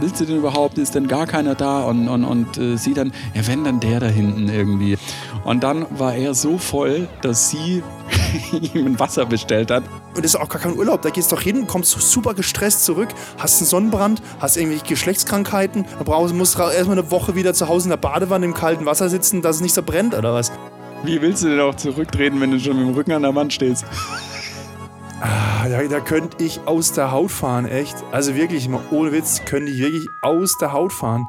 willst du denn überhaupt? Ist denn gar keiner da? Und, und, und äh, sie dann, ja, wenn dann der da hinten irgendwie. Und dann war er so voll, dass sie ihm ein Wasser bestellt hat. Und das ist auch gar kein Urlaub. Da gehst du doch hin, kommst super gestresst zurück, hast einen Sonnenbrand, hast irgendwelche Geschlechtskrankheiten, da brauchst, musst erstmal eine Woche wieder zu Hause in der Badewanne im kalten Wasser sitzen, dass es nicht so brennt, oder was? Wie willst du denn auch zurücktreten, wenn du schon mit dem Rücken an der Wand stehst? Da, da könnte ich aus der Haut fahren, echt. Also wirklich, mal ohne Witz, könnte ich wirklich aus der Haut fahren.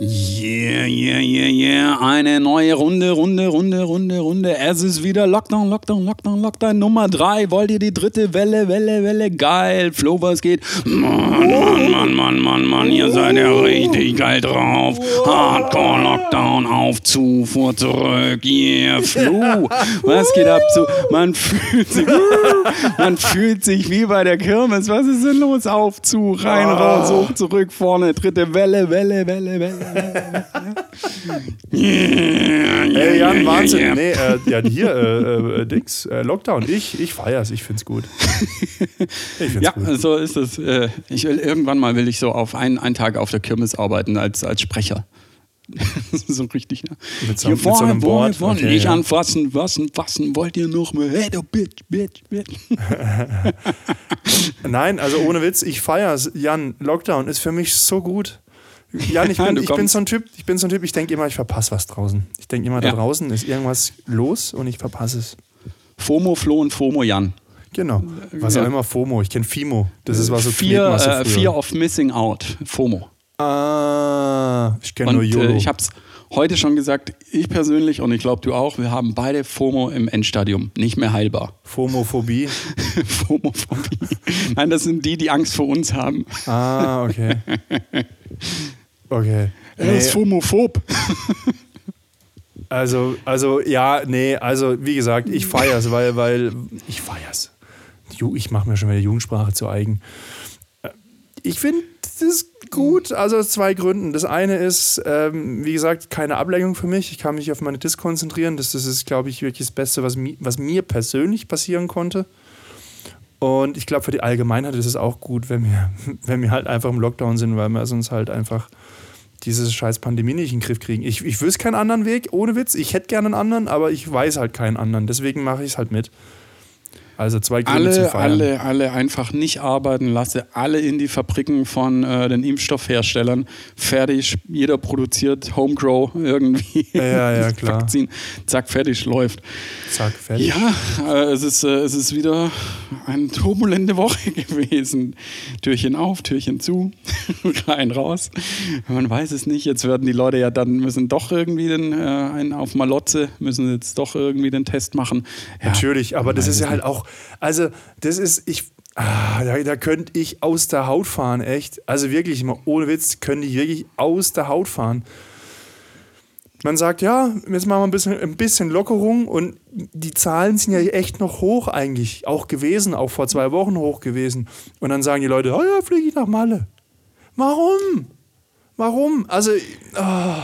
Yeah, yeah, yeah, yeah. Eine neue Runde, Runde, Runde, Runde, Runde. Es ist wieder Lockdown, Lockdown, Lockdown, Lockdown Nummer 3. Wollt ihr die dritte Welle, Welle, Welle? Geil. Flo, was geht? Mann, Mann, Mann, Mann, Mann, Mann. Ihr seid ja richtig geil drauf. Hardcore Lockdown, auf zu, vor, zurück. Yeah, Flo. Was geht ab? Man fühlt sich, man fühlt sich wie bei der Kirmes. Was ist denn los? Auf zu, rein, raus, hoch, zurück, vorne. Dritte Welle, Welle, Welle, Welle. Ey, Jan, Wahnsinn. Nee, äh, ja, hier, äh, äh, Dings, äh, Lockdown. Ich, ich feier's, ich find's gut. Ich find's ja, gut. so ist es. Äh, ich will, irgendwann mal will ich so auf einen, einen Tag auf der Kirmes arbeiten als, als Sprecher. so richtig, ne? Mit so, Hier vorne, so einem Board. Vorne, okay, nicht ja. anfassen, wassen, fassen, wollt ihr noch mehr? Hey, du Bitch, Bitch, Bitch. Nein, also ohne Witz, ich feier's. Jan, Lockdown ist für mich so gut. Jan, ich bin, ich bin so ein Typ, ich bin so ein Typ, ich denke immer, ich verpasse was draußen. Ich denke immer, da ja. draußen ist irgendwas los und ich verpasse es. FOMO, Flo und FOMO, Jan. Genau. Was auch immer FOMO. Ich kenne FIMO. Das ist was so Fear, äh, Fear of Missing Out. FOMO. Ah, ich kenne nur YOLO. Äh, ich habe es heute schon gesagt, ich persönlich und ich glaube du auch, wir haben beide FOMO im Endstadium. Nicht mehr heilbar. FOMOphobie? FOMOphobie. Nein, das sind die, die Angst vor uns haben. Ah, okay. Okay. Er nee. ist homophob. Also, also, ja, nee, also wie gesagt, ich feier's, weil, weil ich feier's. Ich mache mir schon wieder Jugendsprache zu eigen. Ich finde das gut, also aus zwei Gründen. Das eine ist, ähm, wie gesagt, keine Ablenkung für mich. Ich kann mich auf meine Disc konzentrieren. Das, das ist, glaube ich, wirklich das Beste, was, mi was mir persönlich passieren konnte. Und ich glaube, für die Allgemeinheit ist es auch gut, wenn wir, wenn wir halt einfach im Lockdown sind, weil wir sonst halt einfach diese scheiß Pandemie nicht in den Griff kriegen. Ich, ich wüsste keinen anderen Weg, ohne Witz. Ich hätte gerne einen anderen, aber ich weiß halt keinen anderen. Deswegen mache ich es halt mit. Also zwei Gründe alle, zu feiern. Alle, alle einfach nicht arbeiten lasse, alle in die Fabriken von äh, den Impfstoffherstellern. Fertig, jeder produziert Homegrow irgendwie. Ja, ja, klar. Vakzin. Zack, fertig, läuft. Zack, fertig. Ja, äh, es, ist, äh, es ist wieder eine turbulente Woche gewesen. Türchen auf, Türchen zu, rein, raus. Man weiß es nicht. Jetzt werden die Leute ja dann, müssen doch irgendwie den, äh, einen auf Malotze, müssen jetzt doch irgendwie den Test machen. Ja, Natürlich, aber das ist ja halt auch also, das ist, ich, ah, da, da könnte ich aus der Haut fahren, echt. Also wirklich, mal ohne Witz, könnte ich wirklich aus der Haut fahren. Man sagt, ja, jetzt machen wir ein bisschen, ein bisschen Lockerung und die Zahlen sind ja echt noch hoch eigentlich, auch gewesen, auch vor zwei Wochen hoch gewesen. Und dann sagen die Leute, oh ja, fliege ich nach Malle. Warum? Warum? Also, oh.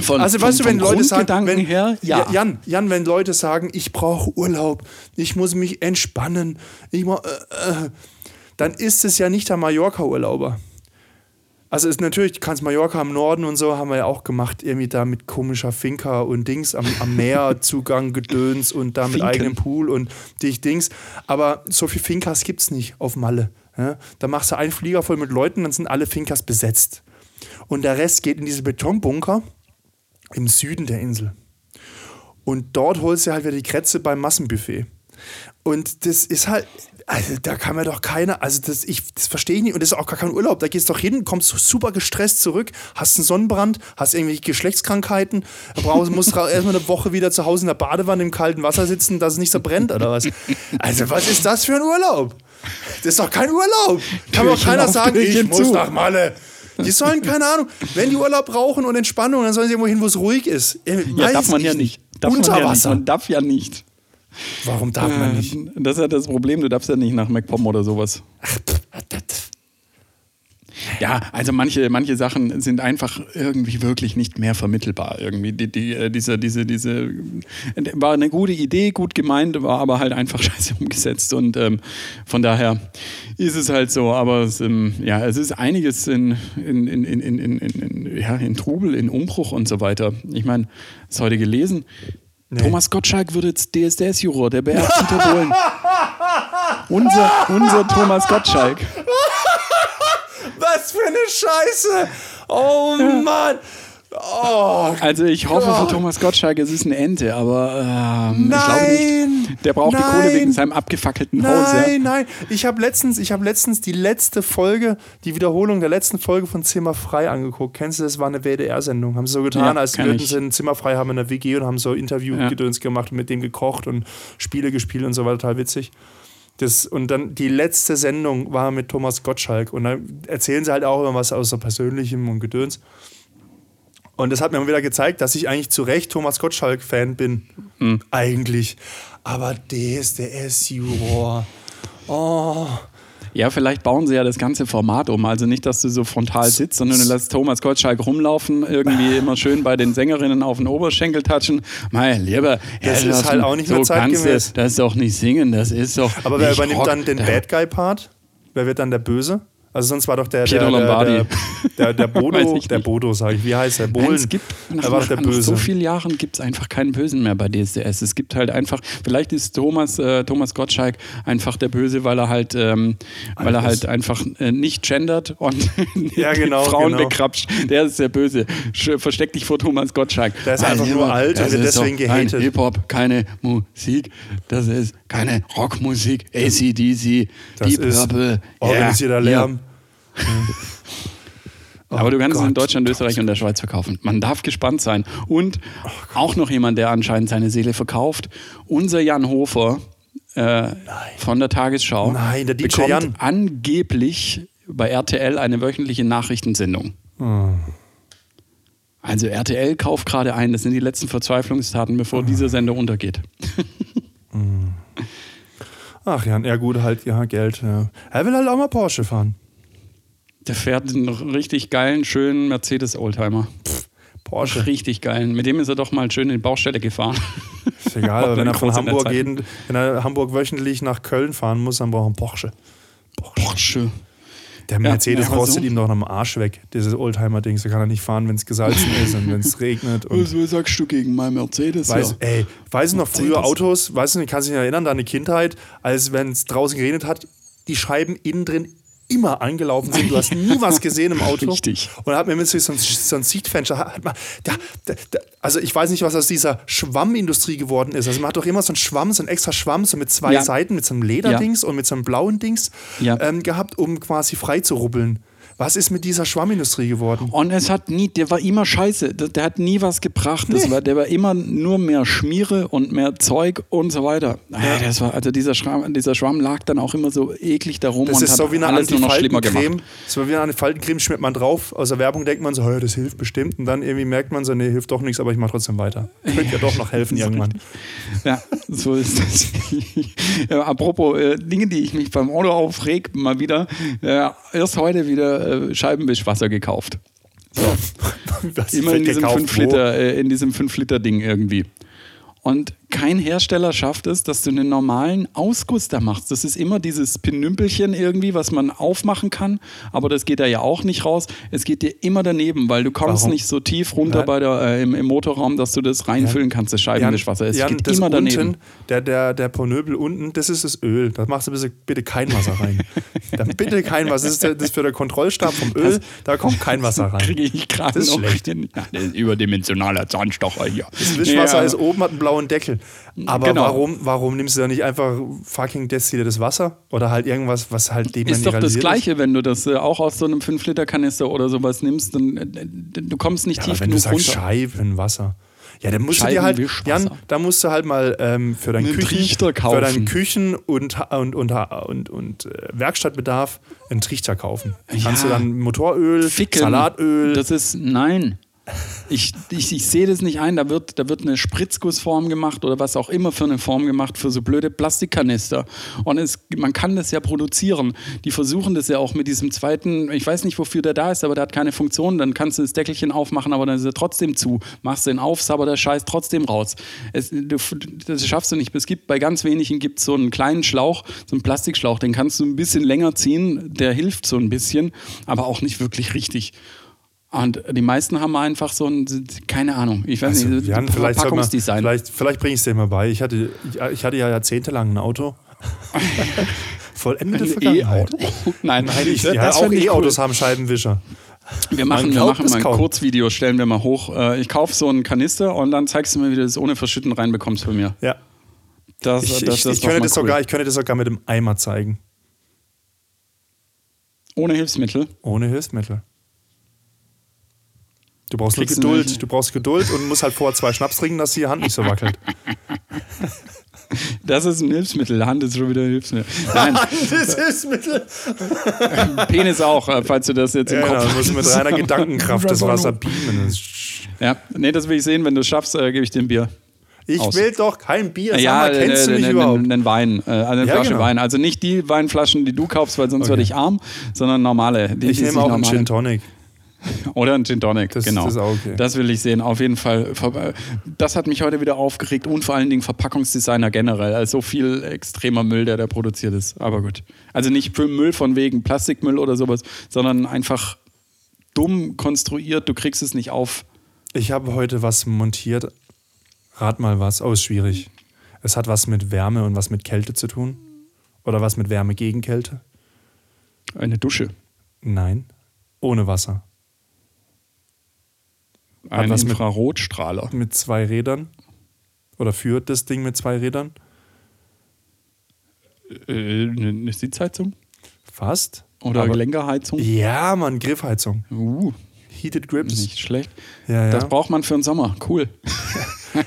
Von, also weißt du, wenn Leute sagen, wenn, her, ja. Jan, Jan, wenn Leute sagen, ich brauche Urlaub, ich muss mich entspannen, ich äh, äh, dann ist es ja nicht der Mallorca-Urlauber. Also ist natürlich, du kannst Mallorca im Norden und so haben wir ja auch gemacht, irgendwie da mit komischer Finca und Dings am, am Meer, Zugang, Gedöns und da mit Finken. eigenem Pool und dich Dings. Aber so viele Fincas gibt es nicht auf Malle. Ja? Da machst du einen Flieger voll mit Leuten, dann sind alle Fincas besetzt. Und der Rest geht in diese Betonbunker im Süden der Insel. Und dort holst du halt wieder die Kretze beim Massenbuffet. Und das ist halt, also da kann mir doch keiner, also das, ich, das verstehe ich nicht und das ist auch gar kein Urlaub. Da gehst du doch hin, kommst super gestresst zurück, hast einen Sonnenbrand, hast irgendwelche Geschlechtskrankheiten, brauchst, musst erstmal eine Woche wieder zu Hause in der Badewanne im kalten Wasser sitzen, dass es nicht so brennt oder was. Also was ist das für ein Urlaub? Das ist doch kein Urlaub. Kann mir doch keiner sagen, ich muss nach Malle. Die sollen, keine Ahnung, wenn die Urlaub brauchen und Entspannung, dann sollen sie irgendwo hin, wo es ruhig ist. Ja, Weiß darf man ja nicht. Darf Unter man, ja Wasser. man darf ja nicht. Warum darf man nicht? Äh, das ist ja das Problem, du darfst ja nicht nach MacPom oder sowas. Ja, also manche, manche Sachen sind einfach irgendwie wirklich nicht mehr vermittelbar. Irgendwie die, die, äh, diese, diese, diese war eine gute Idee, gut gemeint, war aber halt einfach scheiße umgesetzt und ähm, von daher ist es halt so. Aber es, ähm, ja, es ist einiges in, in, in, in, in, in, in, ja, in Trubel, in Umbruch und so weiter. Ich meine, das heute gelesen. Nee. Thomas Gottschalk wird jetzt DSDS-Juror, der BR Dieter Bohlen. unser, unser Thomas Gottschalk. Was für eine Scheiße! Oh Mann! Oh, Also ich hoffe Gott. für Thomas Gottschalk, es ist eine Ente, aber ähm, ich glaube Nein! nicht. Der braucht die Nein! Kohle wegen seinem abgefackelten Haus. Ja. Nein, nein. Ich habe letztens, ich habe letztens die letzte Folge, die Wiederholung der letzten Folge von Zimmer frei angeguckt. Kennst du das? War eine WDR-Sendung. Haben sie so getan, Ja, als ich. sie ein Zimmer frei haben in der WG und haben so Interview-Gedöns gemacht und mit dem gekocht und Spiele gespielt und so weiter. Total witzig. Das, und dann die letzte Sendung war mit Thomas Gottschalk. Und dann erzählen sie halt auch immer was aus so Persönlichem und Gedöns. Und das hat mir wieder gezeigt, dass ich eigentlich zu Recht Thomas Gottschalk-Fan bin. Hm. Eigentlich. Aber DSDS-Juror. Oh. Ja, vielleicht bauen sie ja das ganze Format um. Also nicht, dass du so frontal sitzt, sondern du lässt Thomas Gottschalk rumlaufen, irgendwie immer schön bei den Sängerinnen auf den Oberschenkel touchen. Mein lieber, Das ist halt auch nicht mehr so du zeitgemäß. Das ist doch nicht singen, das ist doch. Aber wer übernimmt Rock. dann den Bad Guy-Part? Wer wird dann der Böse? Also sonst war doch der, Pietro der, Lombardi. der, der, der Bodo, der. Bodo, sage ich. Wie heißt der? Nein, Bohlen. es gibt nach, er nach, der nach so vielen Jahren gibt es einfach keinen Bösen mehr bei DSDS. Es gibt halt einfach, vielleicht ist Thomas, äh, Thomas Gottschalk einfach der Böse, weil er halt, ähm, weil er halt einfach äh, nicht gendert und Ja, genau, Frauen genau. bekrapscht. Der ist der Böse. Versteck dich vor Thomas Gottschalk. Der ist einfach nur alt und wird doch deswegen gehatet. Hip-Hop, keine Musik, das ist keine Rockmusik, ACDC, Deep Purple. organisierter ja, Lärm. aber du kannst es in Oh Gott. Deutschland, Österreich und der Schweiz verkaufen. Man darf gespannt sein. Und auch noch jemand, der anscheinend seine Seele verkauft. Unser Jan Hofer äh, von der Tagesschau Nein, der DJ bekommt Jan. angeblich bei RTL eine wöchentliche Nachrichtensendung. Ah. Also RTL kauft gerade ein. Das sind die letzten Verzweiflungstaten, bevor dieser Sender untergeht. Ach ja, ja gut, halt, ja, Geld. Ja. Er will halt auch mal Porsche fahren. Der fährt einen richtig geilen, schönen Mercedes-Oldtimer. Porsche. Richtig geilen. Mit dem ist er doch mal schön in die Baustelle gefahren. Ist egal, aber wenn er von der Hamburg jeden, wenn er Hamburg wöchentlich nach Köln fahren muss, dann braucht er einen Porsche. Porsche. Der Ja, Mercedes ja, rostet so. ihm doch am Arsch weg, dieses Oldtimer-Ding. So kann er nicht fahren, wenn es gesalzen ist und wenn es regnet. Und Was, sagst du gegen mein Mercedes? Weiß, ja. ey, weiß ich noch früher. Autos, weißt du, ich kann sich erinnern, deine Kindheit, als wenn es draußen geregnet hat, die Scheiben innen drin immer angelaufen sind. Du hast nie was gesehen im Auto. Richtig. Und da hat mir mit so ein, so ein Sichtfenster, hat man, da, da, da, also ich weiß nicht, was aus dieser Schwammindustrie geworden ist. Also man hat doch immer so einen Schwamm, so einen extra Schwamm, so mit zwei Ja. Seiten, mit so einem Lederdings und mit so einem blauen Dings Ja. ähm, gehabt, um quasi frei zu rubbeln. Was ist mit dieser Schwammindustrie geworden? Und es hat nie, der war immer scheiße. Der, der hat nie was gebracht. Nee. war, der war immer nur mehr Schmiere und mehr Zeug und so weiter. Ja. Das war, also dieser Schwamm, dieser Schwamm lag dann auch immer so eklig darum Das und ist hat so wie eine alles nur noch schlimmer gemacht. Antifaltencreme. So wie eine Faltencreme schmiert man drauf. Aus der Werbung denkt man so, "Hä, das hilft bestimmt. Und dann irgendwie merkt man so, nee, hilft doch nichts, aber ich mache trotzdem weiter. Könnte ja doch noch helfen irgendwann. Ja, so ist das. ja, apropos äh, Dinge, die ich mich beim Auto aufreg, mal wieder. Äh, erst heute wieder äh, Scheibenwischwasser gekauft. Was Immer in diesem gekauft, 5 wo? Liter, äh, in diesem 5 Liter Ding irgendwie. Und kein Hersteller schafft es, dass du einen normalen Ausguss da machst. Das ist immer dieses Pinümpelchen irgendwie, was man aufmachen kann, aber das geht da ja auch nicht raus. Es geht dir immer daneben, weil du kommst Warum? nicht so tief runter Nein. bei der, äh, im, im Motorraum, dass du das reinfüllen kannst, das Scheibenwischwasser. Es Jan, geht das immer daneben. Unten, der, der, der Ponöbel unten, das ist das Öl. Da machst du bitte, bitte kein Wasser rein. da bitte kein Wasser. Das ist, der, das ist für den Kontrollstab vom Öl. Da kommt kein Wasser rein. Kriege ich gerade Das ist noch schlecht. das ist überdimensionaler Zahnstocher hier. Das Wischwasser Ja. ist oben, hat einen blauen Deckel. Aber Genau. warum, warum nimmst du da nicht einfach fucking destilliertes Wasser? Oder halt irgendwas, was halt Ist doch das Gleiche, wenn du das äh, auch aus so einem 5-Liter-Kanister oder sowas nimmst, dann äh, du kommst nicht Ja, tief aber wenn du genug sagst runter. Scheibenwasser. Ja, dann musst du dir halt. Jan, da musst du halt mal ähm, für deinen Einen Küchen, für deinen Küchen und, und, und, und, und äh, Werkstattbedarf einen Trichter kaufen. Kannst du Ja. dann Motoröl, Ficken. Salatöl, Das ist, nein. Ich, ich, ich sehe das nicht ein. Da wird, da wird eine Spritzgussform gemacht oder was auch immer für eine Form gemacht für so blöde Plastikkanister. Und es, man kann das ja produzieren. Die versuchen das ja auch mit diesem zweiten, ich weiß nicht, wofür der da ist, aber der hat keine Funktion. Dann kannst du das Deckelchen aufmachen, aber dann ist er trotzdem zu. Machst den auf, aber der Scheiß trotzdem raus. Es, du, das schaffst du nicht. Es gibt bei ganz wenigen gibt so einen kleinen Schlauch, so einen Plastikschlauch, den kannst du ein bisschen länger ziehen. Der hilft so ein bisschen, aber auch nicht wirklich richtig. Und die meisten haben einfach so ein, keine Ahnung, ich weiß Also, nicht, wir haben vielleicht, vielleicht, vielleicht bringe ich es dir mal bei. Ich hatte, ich, ich hatte ja jahrzehntelang ein Auto. Vollendete Vergangenheit. E-Auto. Nein, Nein, ich, das ja, auch fänd ich E-Autos cool. haben Scheibenwischer. Wir machen, wir machen mal ein kaum. Kurzvideo, stellen wir mal hoch. Äh, Ich kaufe so einen Kanister und dann zeigst du mir, wie du das ohne Verschütten reinbekommst bei mir. Ja. Das, Ich, das, ich, das ich, könnte das cool. sogar, ich könnte das sogar mit dem Eimer zeigen. Ohne Hilfsmittel. Ohne Hilfsmittel. Du brauchst nur Kriegst du Geduld. nicht- Du braust Geduld und musst halt vorher zwei Schnaps trinken, dass die Hand nicht so wackelt. Das ist ein Hilfsmittel. Hand ist schon wieder ein Hilfsmittel. Nein, das Hilfsmittel. Penis auch, äh, falls du das jetzt im Ja, Kopf genau, du musst mit reiner Gedankenkraft das Wasser beamen. Ja, nee, das will ich sehen. Wenn du es schaffst, äh, gebe ich dir ein Bier. Ich Aus. will doch kein Bier. Sag ja, mal, kennst du äh, mich äh, überhaupt? Einen Wein, äh, also eine Ja, Flasche genau. Wein. Also nicht die Weinflaschen, die du kaufst, weil sonst Okay. werde ich arm, sondern normale. Die, Ich nehme auch einen Gin Tonic. Oder ein Gin Tonic, Das- genau. das ist auch okay. Das will ich sehen, auf jeden Fall. Das hat mich heute wieder aufgeregt und vor allen Dingen Verpackungsdesigner generell. Also so viel extremer Müll, der da produziert ist. Aber gut. Also nicht für Müll von wegen Plastikmüll oder sowas, sondern einfach dumm konstruiert. Du kriegst es nicht auf. Ich habe heute was montiert. Rat mal was. Oh, ist schwierig. Es hat was mit Wärme und was mit Kälte zu tun. Oder was mit Wärme gegen Kälte? Eine Dusche. Nein. Ohne Wasser. Ein mit- Infrarotstrahler. Mit zwei Rädern. Oder führt das Ding mit zwei Rädern? Äh, eine Sitzheizung? Fast. Oder Aber- Lenkerheizung? Ja, Mann, Griffheizung. Uh, Heated Grips. nicht schlecht. Ja, ja. Das braucht man für den Sommer. Cool.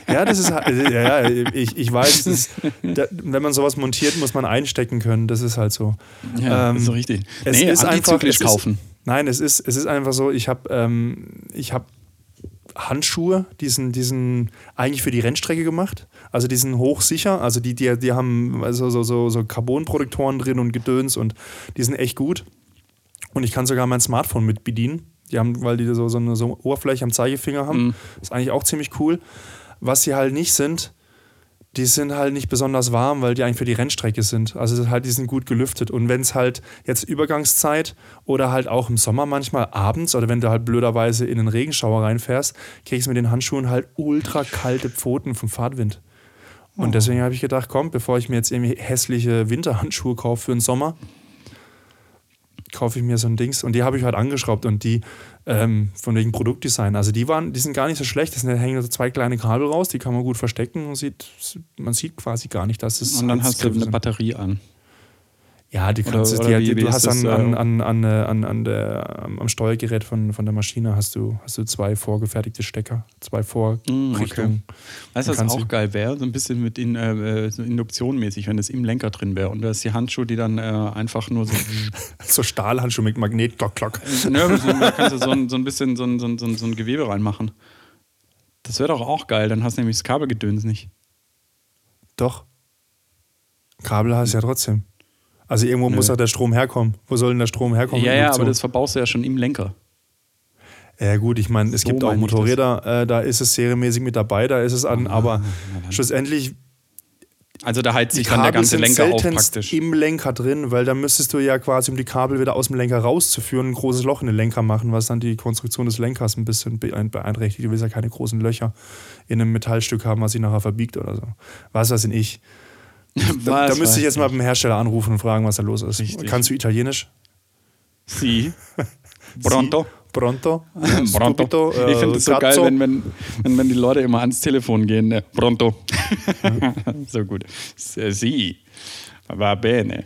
Ja, das ist halt- ja, ja, ich, ich weiß, das, da, wenn man sowas montiert, muss man einstecken können. Das ist halt so. Ja, Ähm, ist so richtig. Es nee, ist einfach es ist- kaufen. Nein, es ist, es ist einfach so, ich habe ähm, ich hab Handschuhe, die sind, die sind eigentlich für die Rennstrecke gemacht. Also die sind hochsicher. Also die, die, die haben also so, so, so Carbonprotektoren drin und Gedöns und die sind echt gut. Und ich kann sogar mein Smartphone mit bedienen. Die haben, weil die so, so eine so Oberfläche am Zeigefinger haben. Mhm. Ist eigentlich auch ziemlich cool. Was sie halt nicht sind, die sind halt nicht besonders warm, weil die eigentlich für die Rennstrecke sind. Also halt, die sind gut gelüftet. Und wenn es halt jetzt Übergangszeit oder halt auch im Sommer manchmal abends oder wenn du halt blöderweise in den Regenschauer reinfährst, kriegst du mit den Handschuhen halt ultra kalte Pfoten vom Fahrtwind. Und deswegen habe ich gedacht, komm, bevor ich mir jetzt irgendwie hässliche Winterhandschuhe kaufe für den Sommer, kaufe ich mir so ein Dings. Und die habe ich halt angeschraubt und die ähm, von wegen Produktdesign. Also die waren, die sind gar nicht so schlecht. Da hängen so zwei kleine Kabel raus, die kann man gut verstecken und sieht, man sieht quasi gar nicht, dass es. Und dann hast du eine. Batterie an. Ja, die kannst Oder- du, oder die, wie- du hast das, an, äh, an, an, an, äh, an, an der, am Steuergerät von, von der Maschine hast du, hast du zwei vorgefertigte Stecker, zwei Mm, Vorrichtungen. Weißt du, was auch geil wäre? So ein bisschen mit in, äh, so Induktionmäßig, wenn das im Lenker drin wäre. Und da ist die Handschuhe, die dann äh, einfach nur so. So Stahlhandschuhe mit Magnet, klock, klock. Nö, so- da kannst du so ein, so ein bisschen so ein, so, ein, so, ein, so ein Gewebe reinmachen. Das wäre doch auch geil, dann hast du nämlich das Kabelgedöns nicht. Doch. Kabel hast du ja trotzdem. Also irgendwo muss ja der Strom herkommen. Wo soll denn der Strom herkommen? ja, ja, aber das verbaust du ja schon im Lenker. Ja gut, ich meine, es So gibt auch. Motorräder, äh, da ist es serienmäßig mit dabei, da ist es an, aber na dann. schlussendlich Also da heizt sich dann der ganze Lenker auf praktisch. im Lenker drin, weil da müsstest du ja quasi, um die Kabel wieder aus dem Lenker rauszuführen, ein großes Loch in den Lenker machen, was dann die Konstruktion des Lenkers ein bisschen beein- beeinträchtigt. Du willst ja keine großen Löcher in einem Metallstück haben, was sich nachher verbiegt oder so. Was weiß denn ich? Da, da müsste ich jetzt mal beim Hersteller anrufen und fragen, was da los ist. Richtig. Kannst du Italienisch? Sie. Pronto. Si, pronto? Pronto. Stupido, äh, ich finde es so geil, wenn, wenn, wenn, wenn die Leute immer ans Telefon gehen. Ne? Pronto. so gut. Sie. Va bene.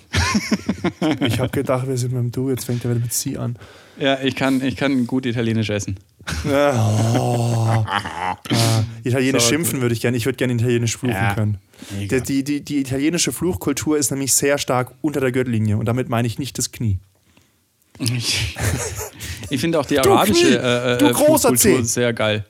Ich habe gedacht, wir sind mit dem Du, jetzt fängt er wieder mit Sie an. Ja, ich kann, ich kann gut Italienisch essen. Oh. Ah, Italienisch So, schimpfen würde ich gerne. Ich würde gerne Italienisch fluchen Ja, können. Die, die, die, die italienische Fluchkultur ist nämlich sehr stark unter der Gürtellinie und damit meine ich nicht das Knie. Ich, ich finde auch die Du arabische Knie, äh, du äh, großer Fluchkultur sehr geil.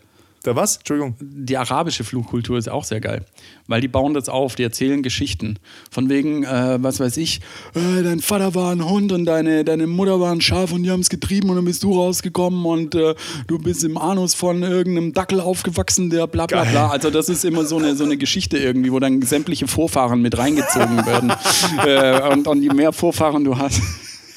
Geil. Der was? Entschuldigung. Die arabische Fluchkultur ist auch sehr geil, weil die bauen das auf, die erzählen Geschichten. Von wegen, äh, was weiß ich, äh, dein Vater war ein Hund und deine, deine Mutter war ein Schaf und die haben es getrieben und dann bist du rausgekommen und äh, du bist im Anus von irgendeinem Dackel aufgewachsen, der bla bla bla. Also das ist immer so eine, so eine Geschichte irgendwie, wo dann sämtliche Vorfahren mit reingezogen werden. äh, und, und je mehr Vorfahren du hast,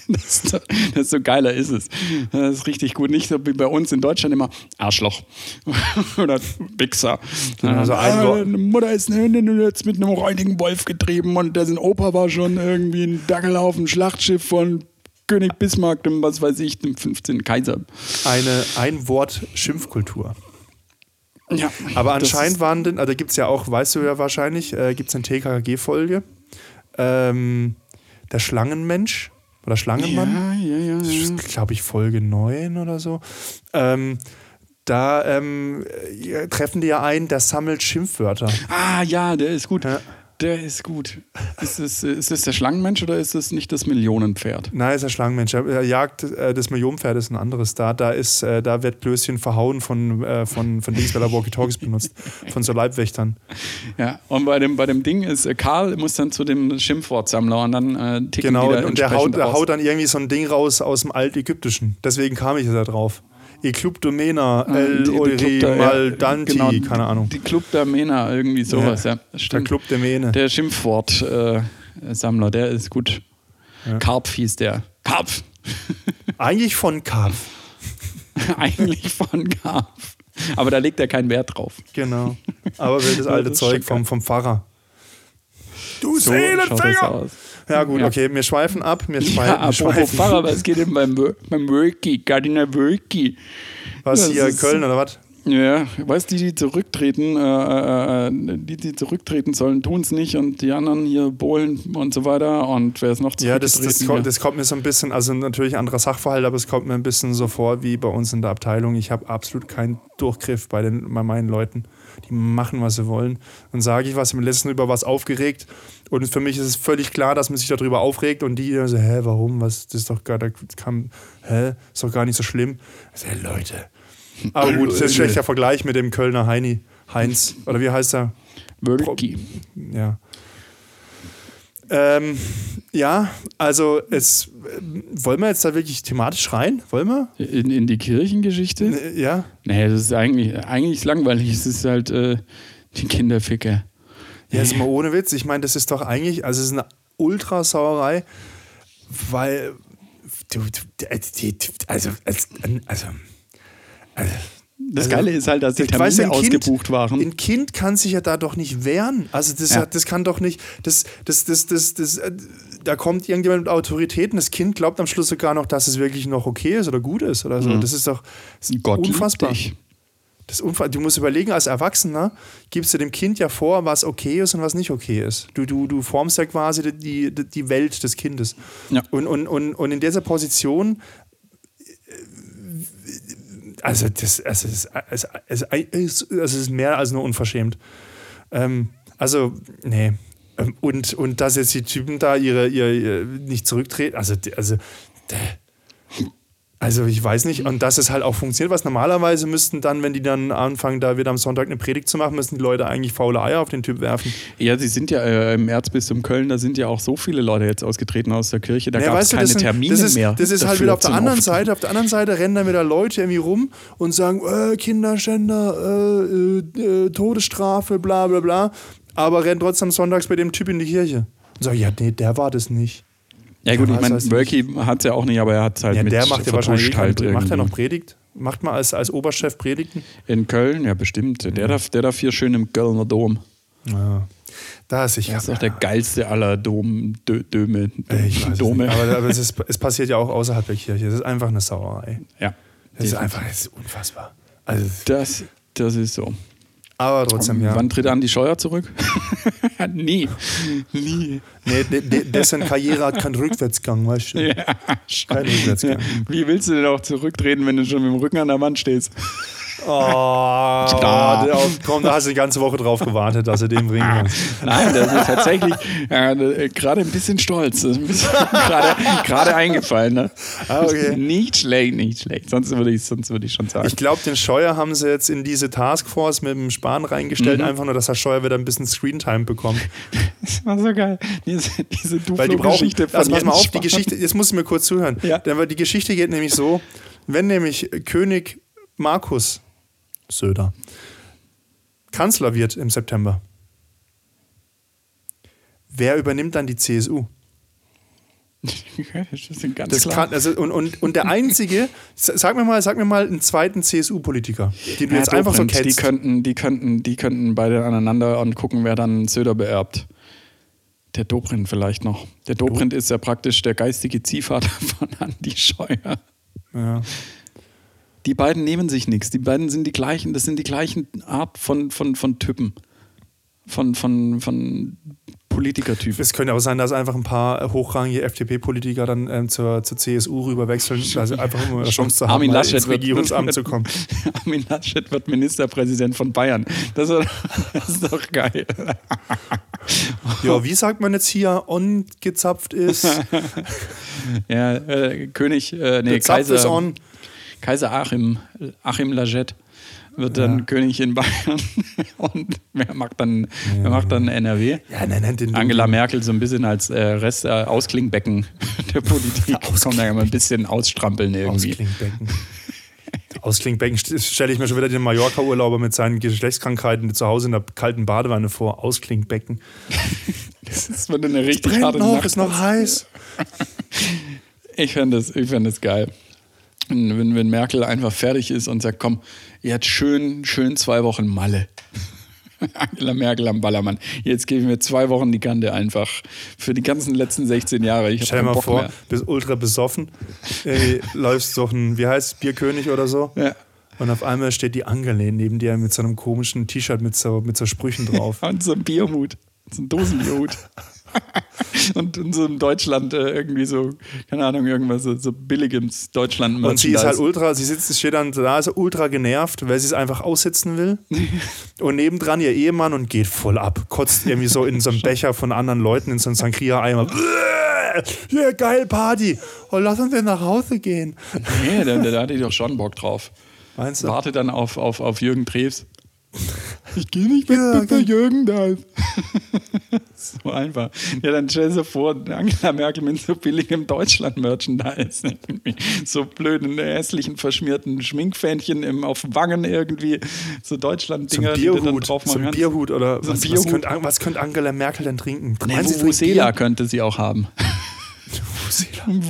desto, desto geiler ist es. Das ist richtig gut. Nicht so wie bei uns in Deutschland immer Arschloch oder Wichser. also ein Ah, Wort. Deine Mutter ist jetzt mit einem räudigen Wolf getrieben und dessen Opa war schon irgendwie ein Dackel auf dem Schlachtschiff von König Bismarck, dem, was weiß ich, dem 15. Kaiser. Eine Ein-Wort-Schimpfkultur. Ja, Aber das anscheinend waren denn, also gibt es ja auch, weißt du ja wahrscheinlich, äh, gibt es eine TKG-Folge. Ähm, der Schlangenmensch oder Schlangenmann. Ja, ja, ja. Das ist, glaube ich, Folge 9 oder so. Ähm, da ähm, ja, treffen die ja ein, der sammelt Schimpfwörter. Ah, ja, der ist gut. Ja. Der ist gut. Ist es, ist es der Schlangenmensch oder ist es nicht das Millionenpferd? Nein, ist der Schlangenmensch. Er jagt äh, das Millionenpferd ist ein anderes. Da, da, ist, äh, da wird Blöschen verhauen von, äh, von, von Dings, weil er Walkie-Talkies benutzt. Von so Leibwächtern. Ja, und bei dem, bei dem Ding ist, äh, Karl muss dann zu dem Schimpfwortsammler und dann äh, ticken Genau, und der haut, der haut dann irgendwie so ein Ding raus aus dem Altägyptischen. Deswegen kam ich da drauf. E Club Domena, El Die- die Euri Club der- Mal ja, Danti, genau, keine Ahnung. Die Club der Mena, irgendwie sowas, ja. Der Stimmt. Club der Mene. Der Schimpfwort-Sammler, der ist gut. Karpf hieß der. Karpf! Eigentlich von Karpf. Eigentlich von Karpf. Aber da legt er keinen Wert drauf. Genau. Aber will das alte Das Zeug vom, vom Pfarrer. Du So Seelenfänger! Ja, gut, Ja. okay, wir schweifen ab. Wir schweifen, Ja, wir schweifen. Pfarrer, was geht denn beim, beim Wölki? Gardiner Wölki. Was Das hier, ist- Köln oder was? Ja, weißt du, die, die zurücktreten, äh, äh, die, die zurücktreten sollen, tun es nicht und die anderen hier Bohlen und so weiter und wer ist noch Ja, das, das, zurückgetreten? kommt, das kommt mir so ein bisschen, also natürlich ein anderer Sachverhalt, aber es kommt mir ein bisschen so vor wie bei uns in der Abteilung. Ich habe absolut keinen Durchgriff bei, den, bei meinen Leuten. Die machen, was sie wollen. Dann sage ich was, ich bin letztens über was aufgeregt und für mich ist es völlig klar, dass man sich darüber aufregt und die dann so, hä, warum, was, das ist doch gar, das kann, hä, ist doch gar nicht so schlimm. Ich so, hey, Leute. Aber gut, das ist ein schlechter Vergleich mit dem Kölner Heini, Heinz, oder wie heißt er? Wölki. Ja. Ähm, ja, also es wollen wir jetzt da wirklich thematisch rein? Wollen wir? In, in die Kirchengeschichte? Äh, Ja. Nee, das ist eigentlich, eigentlich langweilig. Es ist halt äh, die Kinderficke. Ja, ist mal ohne Witz. Ich meine, das ist doch eigentlich, also es ist eine Ultrasauerei, weil du, die, also, also, also, also Das Also, Geile ist halt, dass die Termine weiß, kind, ausgebucht waren. Ein Kind kann sich ja da doch nicht wehren. Also das, Ja. das kann doch nicht, das, das, das, das, das, äh, da kommt irgendjemand mit Autoritäten. Das Kind glaubt am Schluss sogar noch, dass es wirklich noch okay ist oder gut ist oder so. Das ist doch das ist Mhm. Gott unfassbar. dich. Das ist unfassbar. Du musst überlegen, als Erwachsener gibst du dem Kind ja vor, was okay ist und was nicht okay ist. Du, du, du formst ja quasi die, die, die Welt des Kindes. Ja. Und, und, und, und in dieser Position, also das, also es, es, es, es, es ist mehr als nur unverschämt. Ähm, also, nee. Ähm, Und, und dass jetzt die Typen da ihre, ihre, ihre nicht zurücktreten, also, also. Also ich weiß nicht, und dass es halt auch funktioniert, was normalerweise müssten dann, wenn die dann anfangen, da wieder am Sonntag eine Predigt zu machen, müssen die Leute eigentlich faule Eier auf den Typ werfen. Ja, sie sind ja äh, im Erzbistum Köln, da sind ja auch so viele Leute jetzt ausgetreten aus der Kirche, da Ja, gab es keine das sind- Termine das ist, mehr. Das ist halt wieder auf der anderen Auftreten. Seite. Auf der anderen Seite rennen dann wieder Leute irgendwie rum und sagen, äh, Kinderschänder, äh, äh, äh, Todesstrafe, bla bla bla. Aber rennen trotzdem sonntags bei dem Typ in die Kirche. Und sagen, ja, nee, der war das nicht. Ja gut, Ja, ich meine, Wölki hat es ja auch nicht, aber er hat es halt Ja, mit der macht ja wahrscheinlich halt macht er noch irgendwie. Predigt? Macht mal als, als Oberchef Predigten? In Köln, ja bestimmt. Der, darf, der darf hier schön im Kölner Dom. Ja. Da ist ich. Das ist auch der geilste aller Dom, Dö, Döme. Es Dome. Aber, aber es, ist, es passiert ja auch außerhalb der Kirche. Das ist einfach eine Sauerei. ja, Das ist einfach das ist unfassbar. Also, das, das ist so. Aber trotzdem, ja. Wann tritt an die Scheuer zurück? Nie. Nie. Nee, de, de, dessen Karriere hat keinen Rückwärtsgang, weißt du? Ja, Kein Rückwärtsgang. ja. Wie willst du denn auch zurücktreten, wenn du schon mit dem Rücken an der Wand stehst? Oh, komm, da hast du die ganze Woche drauf gewartet, dass du den bringen kannst. Nein, das ist tatsächlich äh, gerade ein bisschen stolz. Gerade eingefallen. Ne? Ah, okay. Nicht schlecht, nicht schlecht. Sonst würde ich, sonst würde ich schon sagen. Ich glaube, den Scheuer haben sie jetzt in diese Taskforce mit dem Spahn reingestellt, Mhm. einfach nur, dass der Scheuer wieder ein bisschen Screentime bekommt. das war so geil. Diese, diese Weil die brauchen. Duflo-Geschichte Also pass mal auf, die Spahn. Geschichte, jetzt muss ich mir kurz zuhören. Ja. Denn weil die Geschichte geht nämlich so: wenn nämlich König Markus Söder Kanzler wird im September, wer übernimmt dann die CSU? Das ist ganz Das klar. kann, also, und, und, und der einzige, sag mir mal, sag mir mal einen zweiten CSU-Politiker, den du Ja, jetzt einfach so Dobrindt, die kennst. könnten, die könnten, die könnten beide aneinander und gucken, wer dann Söder beerbt. Der Dobrindt vielleicht noch. Der Dobrindt ist ja praktisch der geistige Ziehvater von Andi Scheuer. Ja. Die beiden nehmen sich nichts. Die beiden sind die gleichen, das sind die gleichen Art von, von, von Typen. Von, von, von Politikertypen. Es könnte auch sein, dass einfach ein paar hochrangige FDP-Politiker dann ähm, zur, zur CSU rüberwechseln, also einfach um eine Chance zu haben, Armin Laschet ins Regierungsamt wird, zu kommen. Armin Laschet wird Ministerpräsident von Bayern. Das ist, das ist doch geil. Ja, wie sagt man jetzt hier, ongezapft ist? Ja, äh, König, äh, nee, Der Zapf ist Kaiser, on. Kaiser Achim, Achim Laschet wird dann König in Bayern und wer macht dann, wer macht dann NRW? Ja, nein, nein, den, Angela Merkel so ein bisschen als äh, Rest äh, Ausklingbecken der Politik. Kommt da immer ein bisschen ausstrampeln irgendwie. Ausklingbecken. Ausklingbecken stelle ich mir schon wieder den Mallorca-Urlauber mit seinen Geschlechtskrankheiten zu Hause in der kalten Badewanne vor. Ausklingbecken. Das wird eine richtig Brennt harte noch, Nacht. ist noch heiß. Ich fände das, ich das geil. Wenn, wenn- Merkel einfach fertig ist und sagt, komm, jetzt schön, schön zwei Wochen Malle. Angela Merkel am Ballermann. Jetzt geben wir zwei Wochen die Kante einfach für die ganzen letzten 16 Jahre. Ich Stell dir mal Bock vor, mehr. bist ultra besoffen, äh, läufst durch ein, wie heißt es, Bierkönig oder so. Ja. Und auf einmal steht die Angela neben dir mit so einem komischen T-Shirt mit so, mit so Sprüchen drauf. Und so ein Bierhut. So ein Dosenbierhut. und in so einem Deutschland äh, irgendwie so, keine Ahnung, irgendwas so, so billiges deutschland Und sie ist halt ultra, sie sitzt, steht dann da, ist ultra genervt, weil sie es einfach aussitzen will. Und nebendran ihr Ehemann und geht voll ab. Kotzt irgendwie so in so einen Becher von anderen Leuten, in so einen Sangria-Eimer. Ja, geil, Party. Oh, lass uns denn nach Hause gehen. Nee, da, da, da hatte ich doch schon Bock drauf. Meinst du? Warte dann auf, auf, auf Jürgen Treves. Ich gehe nicht weg, Ja, der Jürgen da ist. so einfach. Ja, dann stell dir vor, Angela Merkel mit so billigem Deutschland-Merchandise. So blöden, hässlichen, verschmierten Schminkfähnchen im, auf Wangen irgendwie. So So ein Deutschland-Dinger, die du dann drauf So machen ein kannst. Bierhut oder So ein was, Bierhut. Was, könnte, was könnte Angela Merkel denn trinken? Nee, Vuvuzela könnte sie auch haben. Vuvuzela.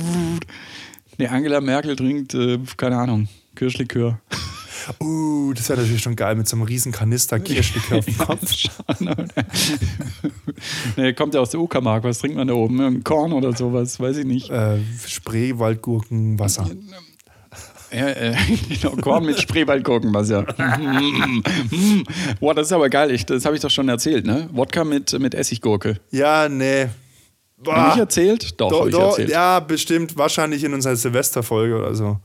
Nee, Angela Merkel trinkt, äh, keine Ahnung, Kirschlikör. Uh, das wäre natürlich schon geil mit so einem riesen Kanister Kirschlikör auf dem Kopf. nee, kommt ja aus der Uckermark. Was trinkt man da oben? Ein Korn oder sowas? Weiß ich nicht. Äh, Spreewaldgurken, Wasser. Ja, äh, genau, Korn mit Spreewaldgurkenwasser. Mm, mm. Boah, das ist aber geil. Ich, das habe ich doch schon erzählt, ne? Wodka mit, mit Essiggurke. Ja, nee. Boah. Hab ich erzählt? Doch, Doch, habe ich doch, erzählt. ja, bestimmt. Wahrscheinlich in unserer Silvesterfolge oder so.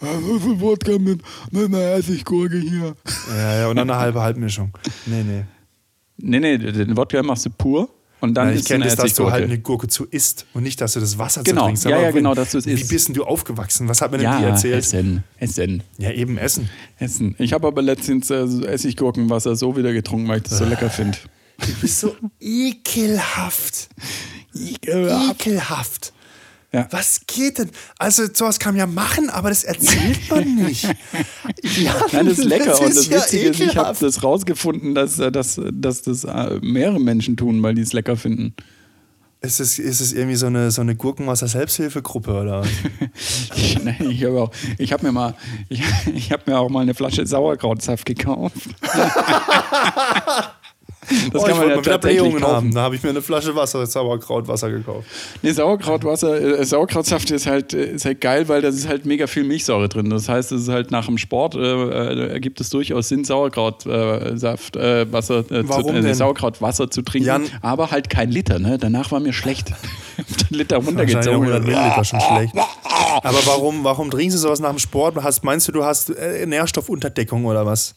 Wodka mit, mit einer Essiggurke hier. Ja, ja, und dann eine halbe Halbmischung. Nee, nee. Nee, nee, den Wodka machst du pur und dann Ja, ich ist kenne das, dass du halt eine Gurke zu isst und nicht, dass du das Wasser Genau, zu trinkst. ja, Aber ja, wenn- genau, dass du es Wie isst. bist denn du aufgewachsen? Was hat man denn ja, dir erzählt? Essen, Essen. Ja, eben Essen. Essen. Ich habe aber letztens äh, so Essiggurkenwasser so wieder getrunken, weil ich das so lecker finde. Du bist so ekelhaft. Ekelhaft. Ja. Was geht denn? Also, sowas kann man ja machen, aber das erzählt man nicht. Ja, Nein, das ist lecker. und das ja Witzige ist, ich habe das rausgefunden, dass, äh, dass, dass das äh, mehrere Menschen tun, weil die es lecker finden. Ist es, ist es irgendwie so eine, so eine Gurkenwasser-Selbsthilfegruppe oder? Nein, ich habe habe mir mal, ich, ich habe mir auch mal eine Flasche Sauerkrautsaft gekauft. Das oh, kann man ja wieder Blähungen haben. Da habe ich mir eine Flasche Wasser, Sauerkrautwasser gekauft. Nee, Sauerkrautwasser, äh, Sauerkrautsaft ist halt, äh, ist halt geil, weil da ist halt mega viel Milchsäure drin. Das heißt, es ist halt nach dem Sport äh, ergibt es durchaus Sinn, Sauerkrautsaft, äh, Wasser, Warum zu, äh, Sauerkrautwasser zu trinken. Jan aber halt kein Liter, ne? Danach war mir schlecht. Liter runtergezogen. 100 Milliliter schon schlecht. Aber warum, warum trinkst du sowas nach dem Sport? Hast, meinst du, du hast äh, Nährstoffunterdeckung oder was?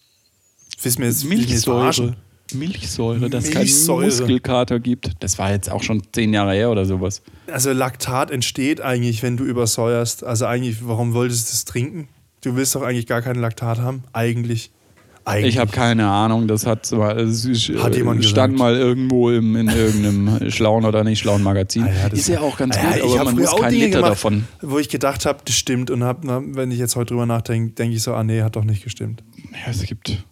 Willst mir jetzt, Milchsäure. Milchsäure, dass es keinen Muskelkater gibt. Das war jetzt auch schon zehn Jahre her oder sowas. Also Laktat entsteht eigentlich, wenn du übersäuerst. Also eigentlich, warum wolltest du das trinken? Du willst doch eigentlich gar keinen Laktat haben. Eigentlich. Eigentlich. Ich habe keine Ahnung, das hat, es hat jemand stand gesagt. mal irgendwo im, in irgendeinem schlauen oder nicht schlauen Magazin. Ah ja, ist ja auch ganz ah, gut, aber man muss keinen Liter gemacht, davon. Wo ich gedacht habe, das stimmt und hab, wenn ich jetzt heute drüber nachdenke, denke ich so, ah nee, hat doch nicht gestimmt. Ja, es gibt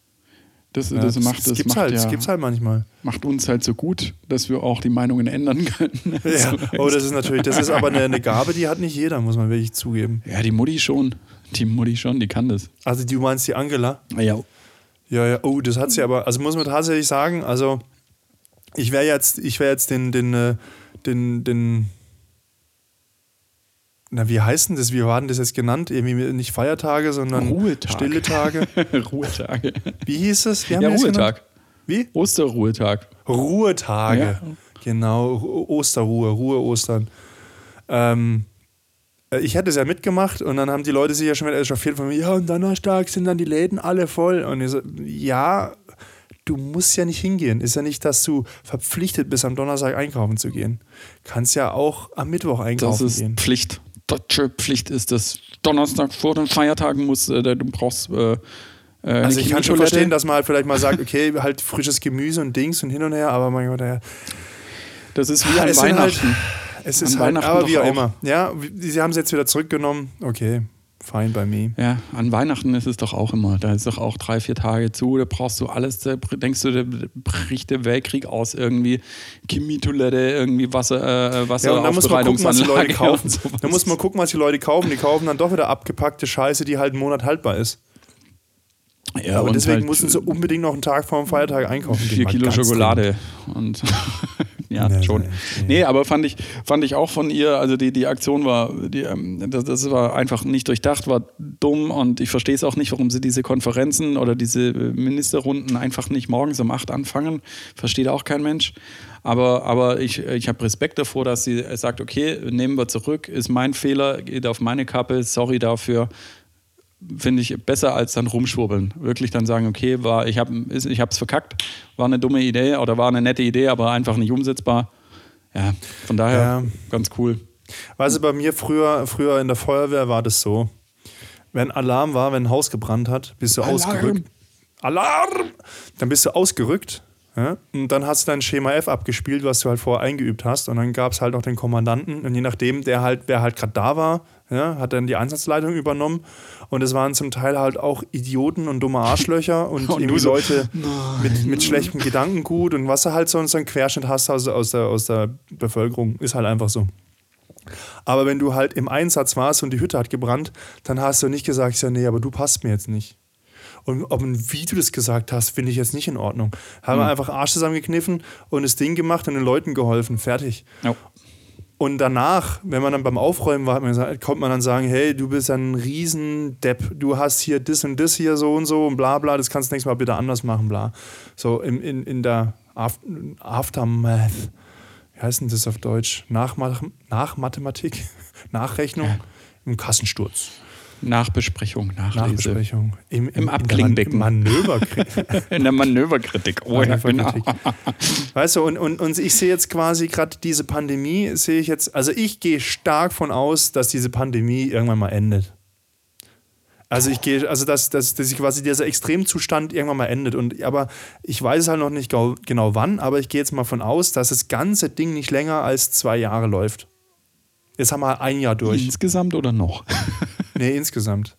das, ja, das, macht, das, gibt's macht halt, ja, das gibt's halt manchmal. Macht uns halt so gut, dass wir auch die Meinungen ändern können. Ja, oh, das ist natürlich, das ist aber eine, eine, Gabe, die hat nicht jeder, muss man wirklich zugeben. Ja, die Mutti schon. Die Mutti schon, die kann das. Also du meinst die Angela? Ja. Ja, ja, oh, das hat sie aber, also muss man tatsächlich sagen, also ich wäre jetzt, ich wäre jetzt den, den, äh, den, den, na, wie heißt denn das? Wie waren das jetzt genannt? Irgendwie nicht Feiertage, sondern Ruhetag. stille Tage. Ruhetage. Wie hieß es? Ja, Ruhetag. Wie? Osterruhetag. Ruhetage. Ja. Genau, Osterruhe, Ruhe, Ostern. Ähm, äh, ich hätte es ja mitgemacht und dann haben die Leute sich ja schon wieder echauffiert von mir, ja, und Donnerstag sind dann die Läden alle voll. Und ich so, ja, du musst ja nicht hingehen. Ist ja nicht, dass du verpflichtet bist, am Donnerstag einkaufen zu gehen. Kannst ja auch am Mittwoch einkaufen das ist gehen. Pflicht deutsche Pflicht ist, dass Donnerstag vor den Feiertagen muss, äh, du brauchst. Äh, äh also ich kann schon verstehen, dass man halt vielleicht mal sagt, okay, halt frisches Gemüse und Dings und hin und her, aber mein Gott, ja. Das ist wie ah, an es Weihnachten. Halt, es ist halt, aber wie auch immer. Ja, sie haben es jetzt wieder zurückgenommen. Okay, Fine by me. Ja, an Weihnachten ist es doch auch immer. Da ist doch auch drei, vier Tage zu. Da brauchst du alles. Da denkst du, da bricht der Weltkrieg aus irgendwie. Chemietoilette, irgendwie Wasser, äh, Wasser ja, und dann muss man gucken, was die Leute kaufen. Da muss man gucken, was die Leute kaufen. Die kaufen dann doch wieder abgepackte Scheiße, die halt einen Monat haltbar ist. Ja, aber deswegen halt mussten sie unbedingt noch einen Tag vor dem Feiertag einkaufen. Vier Kilo Schokolade. Und ja, nee, schon. Nee, nee. nee, aber fand ich, fand ich auch von ihr, also die, die Aktion war, die, ähm, das, das war einfach nicht durchdacht, war dumm und ich verstehe es auch nicht, warum sie diese Konferenzen oder diese äh, Ministerrunden einfach nicht morgens um acht anfangen. Versteht auch kein Mensch. Aber, aber ich, ich habe Respekt davor, dass sie sagt, okay, nehmen wir zurück, ist mein Fehler, geht auf meine Kappe, sorry dafür finde ich besser als dann rumschwurbeln. Wirklich dann sagen, okay, war, ich habe es ich verkackt, war eine dumme Idee oder war eine nette Idee, aber einfach nicht umsetzbar. Ja, von daher ja. ganz cool. Weißt du, bei mir früher, früher in der Feuerwehr war das so. Wenn Alarm war, wenn ein Haus gebrannt hat, bist du Alarm. ausgerückt. Alarm! Dann bist du ausgerückt. Ja? Und dann hast du dein Schema F abgespielt, was du halt vorher eingeübt hast. Und dann gab es halt noch den Kommandanten. Und je nachdem, der halt, wer halt gerade da war, ja, hat dann die Einsatzleitung übernommen. Und es waren zum Teil halt auch Idioten und dumme Arschlöcher und, und irgendwie so, Leute mit, mit schlechtem Gedankengut und was du halt so, so einen Querschnitt hast also aus, der, aus der Bevölkerung, ist halt einfach so. Aber wenn du halt im Einsatz warst und die Hütte hat gebrannt, dann hast du nicht gesagt, ja, nee, aber du passt mir jetzt nicht. Und ob ein Video das gesagt hast, finde ich jetzt nicht in Ordnung. Haben mhm. wir einfach Arsch zusammengekniffen und das Ding gemacht und den Leuten geholfen. Fertig. Ja. Und danach, wenn man dann beim Aufräumen war, kommt man dann sagen, hey, du bist ein Riesendepp, du hast hier das und das hier so und so und bla bla, das kannst du nächstes Mal bitte anders machen, bla. So in, in, in der Aftermath, wie heißt denn das auf Deutsch? Nach, nach Mathematik? Nachrechnung? Im Kassensturz. Nachbesprechung, Nachlese. Nachbesprechung. Im, im, Im Abklingbecken. Manöverkritik. in der Manöverkritik. Oh, ja, genau. Weißt du, und, und, und ich sehe jetzt quasi gerade diese Pandemie, sehe ich jetzt, also ich gehe stark von aus, dass diese Pandemie irgendwann mal endet. Also ich gehe, also dass, dass, dass quasi dieser Extremzustand irgendwann mal endet. Und aber ich weiß halt noch nicht genau wann, aber ich gehe jetzt mal von aus, dass das ganze Ding nicht länger als zwei Jahre läuft. Jetzt haben wir ein Jahr durch. Insgesamt oder noch? Nee, insgesamt.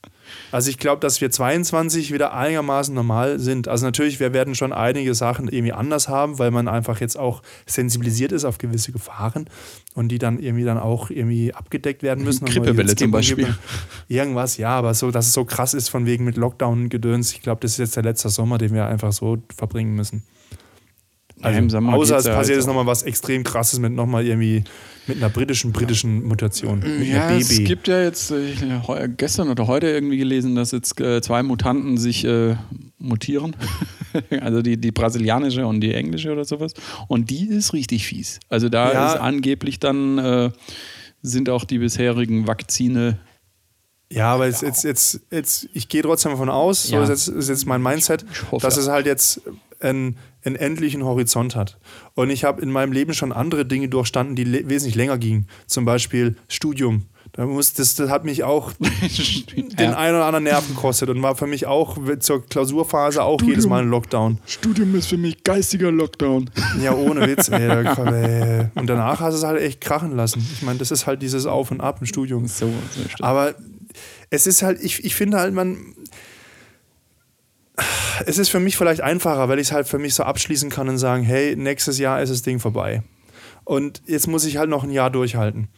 Also ich glaube, dass wir 22 wieder einigermaßen normal sind. Also natürlich, wir werden schon einige Sachen irgendwie anders haben, weil man einfach jetzt auch sensibilisiert ist auf gewisse Gefahren und die dann irgendwie dann auch irgendwie abgedeckt werden müssen. Grippewelle zum Beispiel. Irgendwas, ja, aber so, dass es so krass ist von wegen mit Lockdown-Gedöns. Ich glaube, das ist jetzt der letzte Sommer, den wir einfach so verbringen müssen. Also, Sommer außer es ja passiert jetzt jetzt nochmal was extrem krasses mit nochmal irgendwie mit einer britischen, britischen Mutation. Ja, es gibt ja jetzt äh, heu- gestern oder heute irgendwie gelesen, dass jetzt äh, zwei Mutanten sich äh, mutieren. also die, die brasilianische und die englische oder sowas. Und die ist richtig fies. Also da Ja. ist angeblich dann äh, sind auch die bisherigen Vakzine. Ja, aber jetzt, jetzt, jetzt, jetzt ich gehe trotzdem davon aus, Ja. so ist jetzt, ist jetzt mein Mindset, Ich hoffe. dass es halt jetzt einen, einen endlichen Horizont hat. Und ich habe in meinem Leben schon andere Dinge durchstanden, die le wesentlich länger gingen. Zum Beispiel Studium. Da muss, das, das hat mich auch den Ja. einen oder anderen Nerv gekostet und war für mich auch zur Klausurphase auch jedes Mal ein Lockdown. Studium ist für mich geistiger Lockdown. Ja, ohne Witz. Ey. Und danach hast du es halt echt krachen lassen. Ich meine, das ist halt dieses Auf und Ab im Studium. So. Aber es ist halt, ich, ich finde halt, man. Es ist für mich vielleicht einfacher, weil ich es halt für mich so abschließen kann und sagen, hey, nächstes Jahr ist das Ding vorbei. Und jetzt muss ich halt noch ein Jahr durchhalten.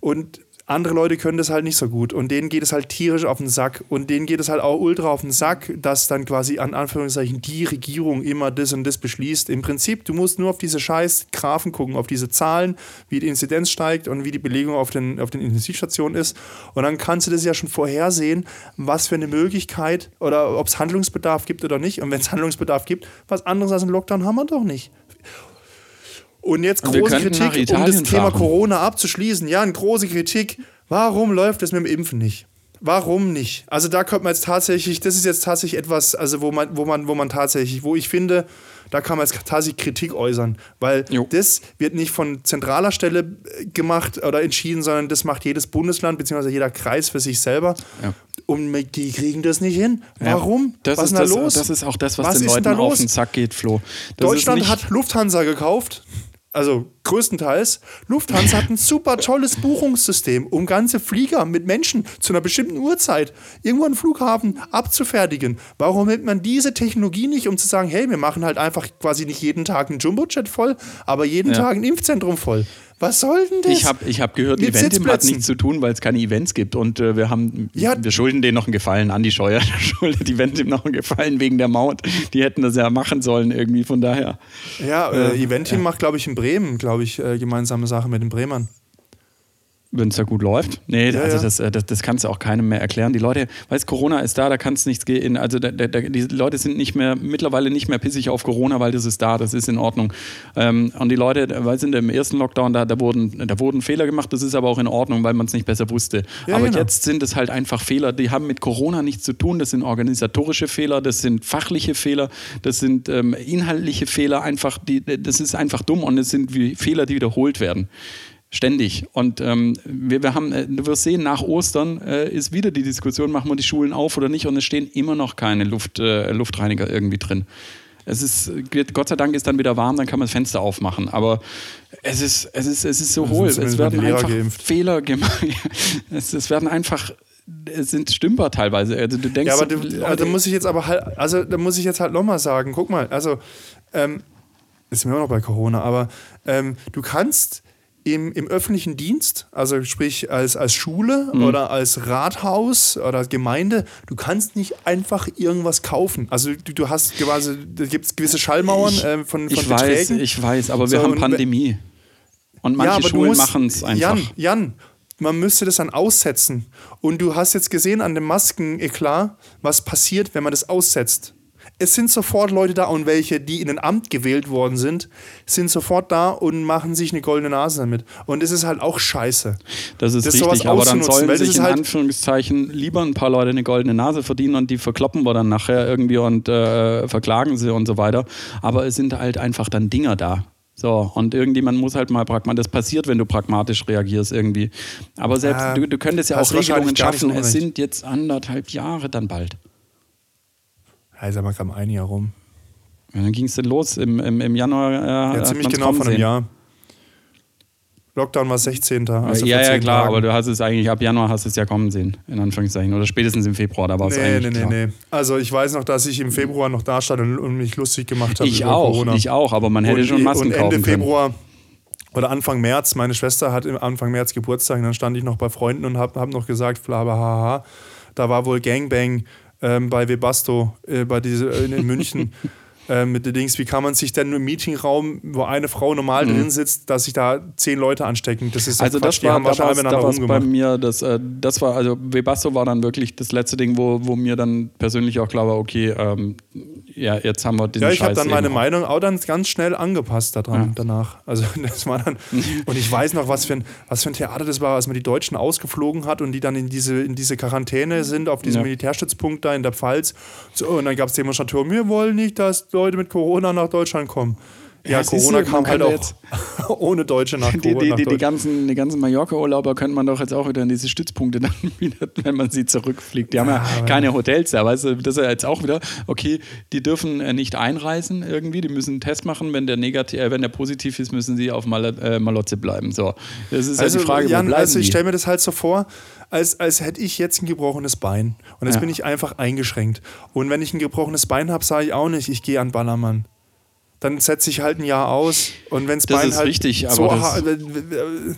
Und andere Leute können das halt nicht so gut und denen geht es halt tierisch auf den Sack und denen geht es halt auch ultra auf den Sack, dass dann quasi an Anführungszeichen die Regierung immer das und das beschließt. Im Prinzip, du musst nur auf diese scheiß Graphen gucken, auf diese Zahlen, wie die Inzidenz steigt und wie die Belegung auf den, auf den Intensivstationen ist und dann kannst du das ja schon vorhersehen, was für eine Möglichkeit oder ob es Handlungsbedarf gibt oder nicht und wenn es Handlungsbedarf gibt, was anderes als ein Lockdown haben wir doch nicht. Und jetzt große Kritik, um das Thema fahren. Corona abzuschließen. Ja, eine große Kritik. Warum läuft das mit dem Impfen nicht? Warum nicht? Also da könnte man jetzt tatsächlich, das ist jetzt tatsächlich etwas, also wo man, wo man, wo man tatsächlich, wo ich finde, da kann man jetzt tatsächlich Kritik äußern, weil Jo. das wird nicht von zentraler Stelle gemacht oder entschieden, sondern das macht jedes Bundesland bzw. jeder Kreis für sich selber. Ja. Und die kriegen das nicht hin. Ja. Warum? Das was ist da das, los? Das ist auch das, was, Was den Leuten auf den Sack geht, Flo. Das Deutschland hat Lufthansa gekauft. Also größtenteils. Lufthansa hat ein super tolles Buchungssystem, um ganze Flieger mit Menschen zu einer bestimmten Uhrzeit irgendwo am Flughafen abzufertigen. Warum nimmt man diese Technologie nicht, um zu sagen, hey, wir machen halt einfach quasi nicht jeden Tag einen Jumbojet voll, aber jeden Ja. Tag ein Impfzentrum voll? Was soll denn das? Ich habe ich hab gehört, Mit Eventim hat nichts zu tun, weil es keine Events gibt. Und äh, wir haben, Ja. wir schulden denen noch einen Gefallen. Andi Scheuer schuldet Eventim noch einen Gefallen wegen der Maut. Die hätten das ja machen sollen irgendwie, von daher. ja, äh, Eventim macht, glaube ich, in Bremen, glaube ich, äh, gemeinsame Sache mit den Bremern. Wenn es da gut läuft. Nee, Ja, also ja. Das, äh, das, das kannst du auch keinem mehr erklären. Die Leute, weißt Corona ist da, da kannst du nichts gehen. Also da, da, die Leute sind nicht mehr, mittlerweile nicht mehr pissig auf Corona, weil das ist da, das ist in Ordnung. Ähm, und die Leute, weil sind im ersten Lockdown, da, da, wurden, da wurden Fehler gemacht, das ist aber auch in Ordnung, weil man es nicht besser wusste. Ja, aber genau. jetzt sind es halt einfach Fehler, die haben mit Corona nichts zu tun. Das sind organisatorische Fehler, das sind fachliche Fehler, das sind ähm, inhaltliche Fehler, einfach, die, das ist einfach dumm und es sind Fehler, die wiederholt werden. Ständig. Und ähm, wir, wir haben, äh, du wirst sehen, nach Ostern äh, ist wieder die Diskussion, machen wir die Schulen auf oder nicht und es stehen immer noch keine Luft, äh, Luftreiniger irgendwie drin. Es ist, Gott sei Dank ist dann wieder warm, dann kann man das Fenster aufmachen. Aber es ist, es ist, es ist so hohl. Es werden einfach geimpft. Fehler gemacht. es, es werden einfach, es sind Stümper teilweise. Also du denkst, Ja, aber Leute, also da muss ich jetzt aber halt, also da muss ich jetzt halt nochmal sagen, guck mal, also ähm, sind wir immer noch bei Corona, aber ähm, du kannst im, im öffentlichen Dienst, also sprich als, als Schule Mhm. oder als Rathaus oder Gemeinde, du kannst nicht einfach irgendwas kaufen. Also du, du hast quasi, da gibt es gewisse Schallmauern Ich- ähm, von, von ich weiß, Beträgen. ich weiß, aber wir So, haben Pandemie. Und manche du Schulen machen es einfach. Jan, Jan, man müsste das dann aussetzen. Und du hast jetzt gesehen an dem Maskeneklat, was passiert, wenn man das aussetzt. Es sind sofort Leute da und welche, die in ein Amt gewählt worden sind, sind sofort da und machen sich eine goldene Nase damit. Und es ist halt auch scheiße. Das ist Das richtig, aber dann sollen sich in halt- Anführungszeichen lieber ein paar Leute eine goldene Nase verdienen und die verkloppen wir dann nachher irgendwie und äh, verklagen sie und so weiter. Aber es sind halt einfach dann Dinger da. So, und irgendjemand muss halt mal pragmatisch, das passiert, wenn du pragmatisch reagierst irgendwie. Aber selbst, Ja, du, du könntest ja auch Regelungen schaffen. Es sind jetzt anderthalb Jahre dann bald. Ist aber gerade ein Jahr rum. Ja, dann ging es dann los im, im, im Januar. Äh, Ja, ziemlich genau von einem. Jahr. Lockdown war 16. Also ja, vor ja, klar, Tagen. aber du hast es eigentlich, ab Januar hast du es ja kommen sehen, in Anführungszeichen. Oder spätestens im Februar, da war es Nee, eigentlich nee, klar. nee, nee. Also ich weiß noch, dass ich im Februar noch da stand und, und mich lustig gemacht habe Ich auch, Corona. ich auch, aber man hätte und, schon Masken und Ende kaufen können. Februar oder Anfang März, meine Schwester hat im Anfang März Geburtstag und dann stand ich noch bei Freunden und habe hab noch gesagt, bla da war wohl Gangbang ähm, bei Webasto äh, bei diese, äh, in München. äh, mit den Dings, wie kann man sich denn im Meetingraum, wo eine Frau normal drin sitzt, dass sich da zehn Leute anstecken? Das ist Mhm. Also Quatsch. das war, die haben da wahrscheinlich war's- da war's bei mir, das, äh, das war, also Webasto war dann wirklich das letzte Ding, wo, wo mir dann persönlich auch klar war, okay, ähm, ja, jetzt haben wir diesen Ja, ich habe dann meine eben. Meinung auch dann ganz schnell angepasst daran, danach. Also das war dann, und ich weiß noch, was für, ein, was für ein Theater das war, als man die Deutschen ausgeflogen hat und die dann in diese, in diese Quarantäne sind, auf diesem Ja. Militärstützpunkt da in der Pfalz. So, und dann gab es Demonstratoren, wir wollen nicht, dass Leute mit Corona nach Deutschland kommen. Ja, Ja, Corona du, kam halt auch jetzt- ohne Deutsche nach Die, die, nach die, die ganzen, die ganzen Mallorca-Urlauber könnte man doch jetzt auch wieder in diese Stützpunkte dann wieder, wenn man sie zurückfliegt. Die haben ja, keine Hotels da, weißt du, das ist ja jetzt auch wieder, okay, die dürfen äh, nicht einreisen irgendwie, die müssen einen Test machen, wenn der negativ, äh, wenn der positiv ist, müssen sie auf Mal, äh, Malotze bleiben. So, das ist Also, ja die Frage, Jan, wo bleiben also ich stelle mir das halt so vor, als, als hätte ich jetzt ein gebrochenes Bein. Und jetzt Ja. bin ich einfach eingeschränkt. Und wenn ich ein gebrochenes Bein habe, sage ich auch nicht, ich gehe an Ballermann. Dann setze ich halt ein Jahr aus. Und wenn Das Bein ist halt richtig, aber so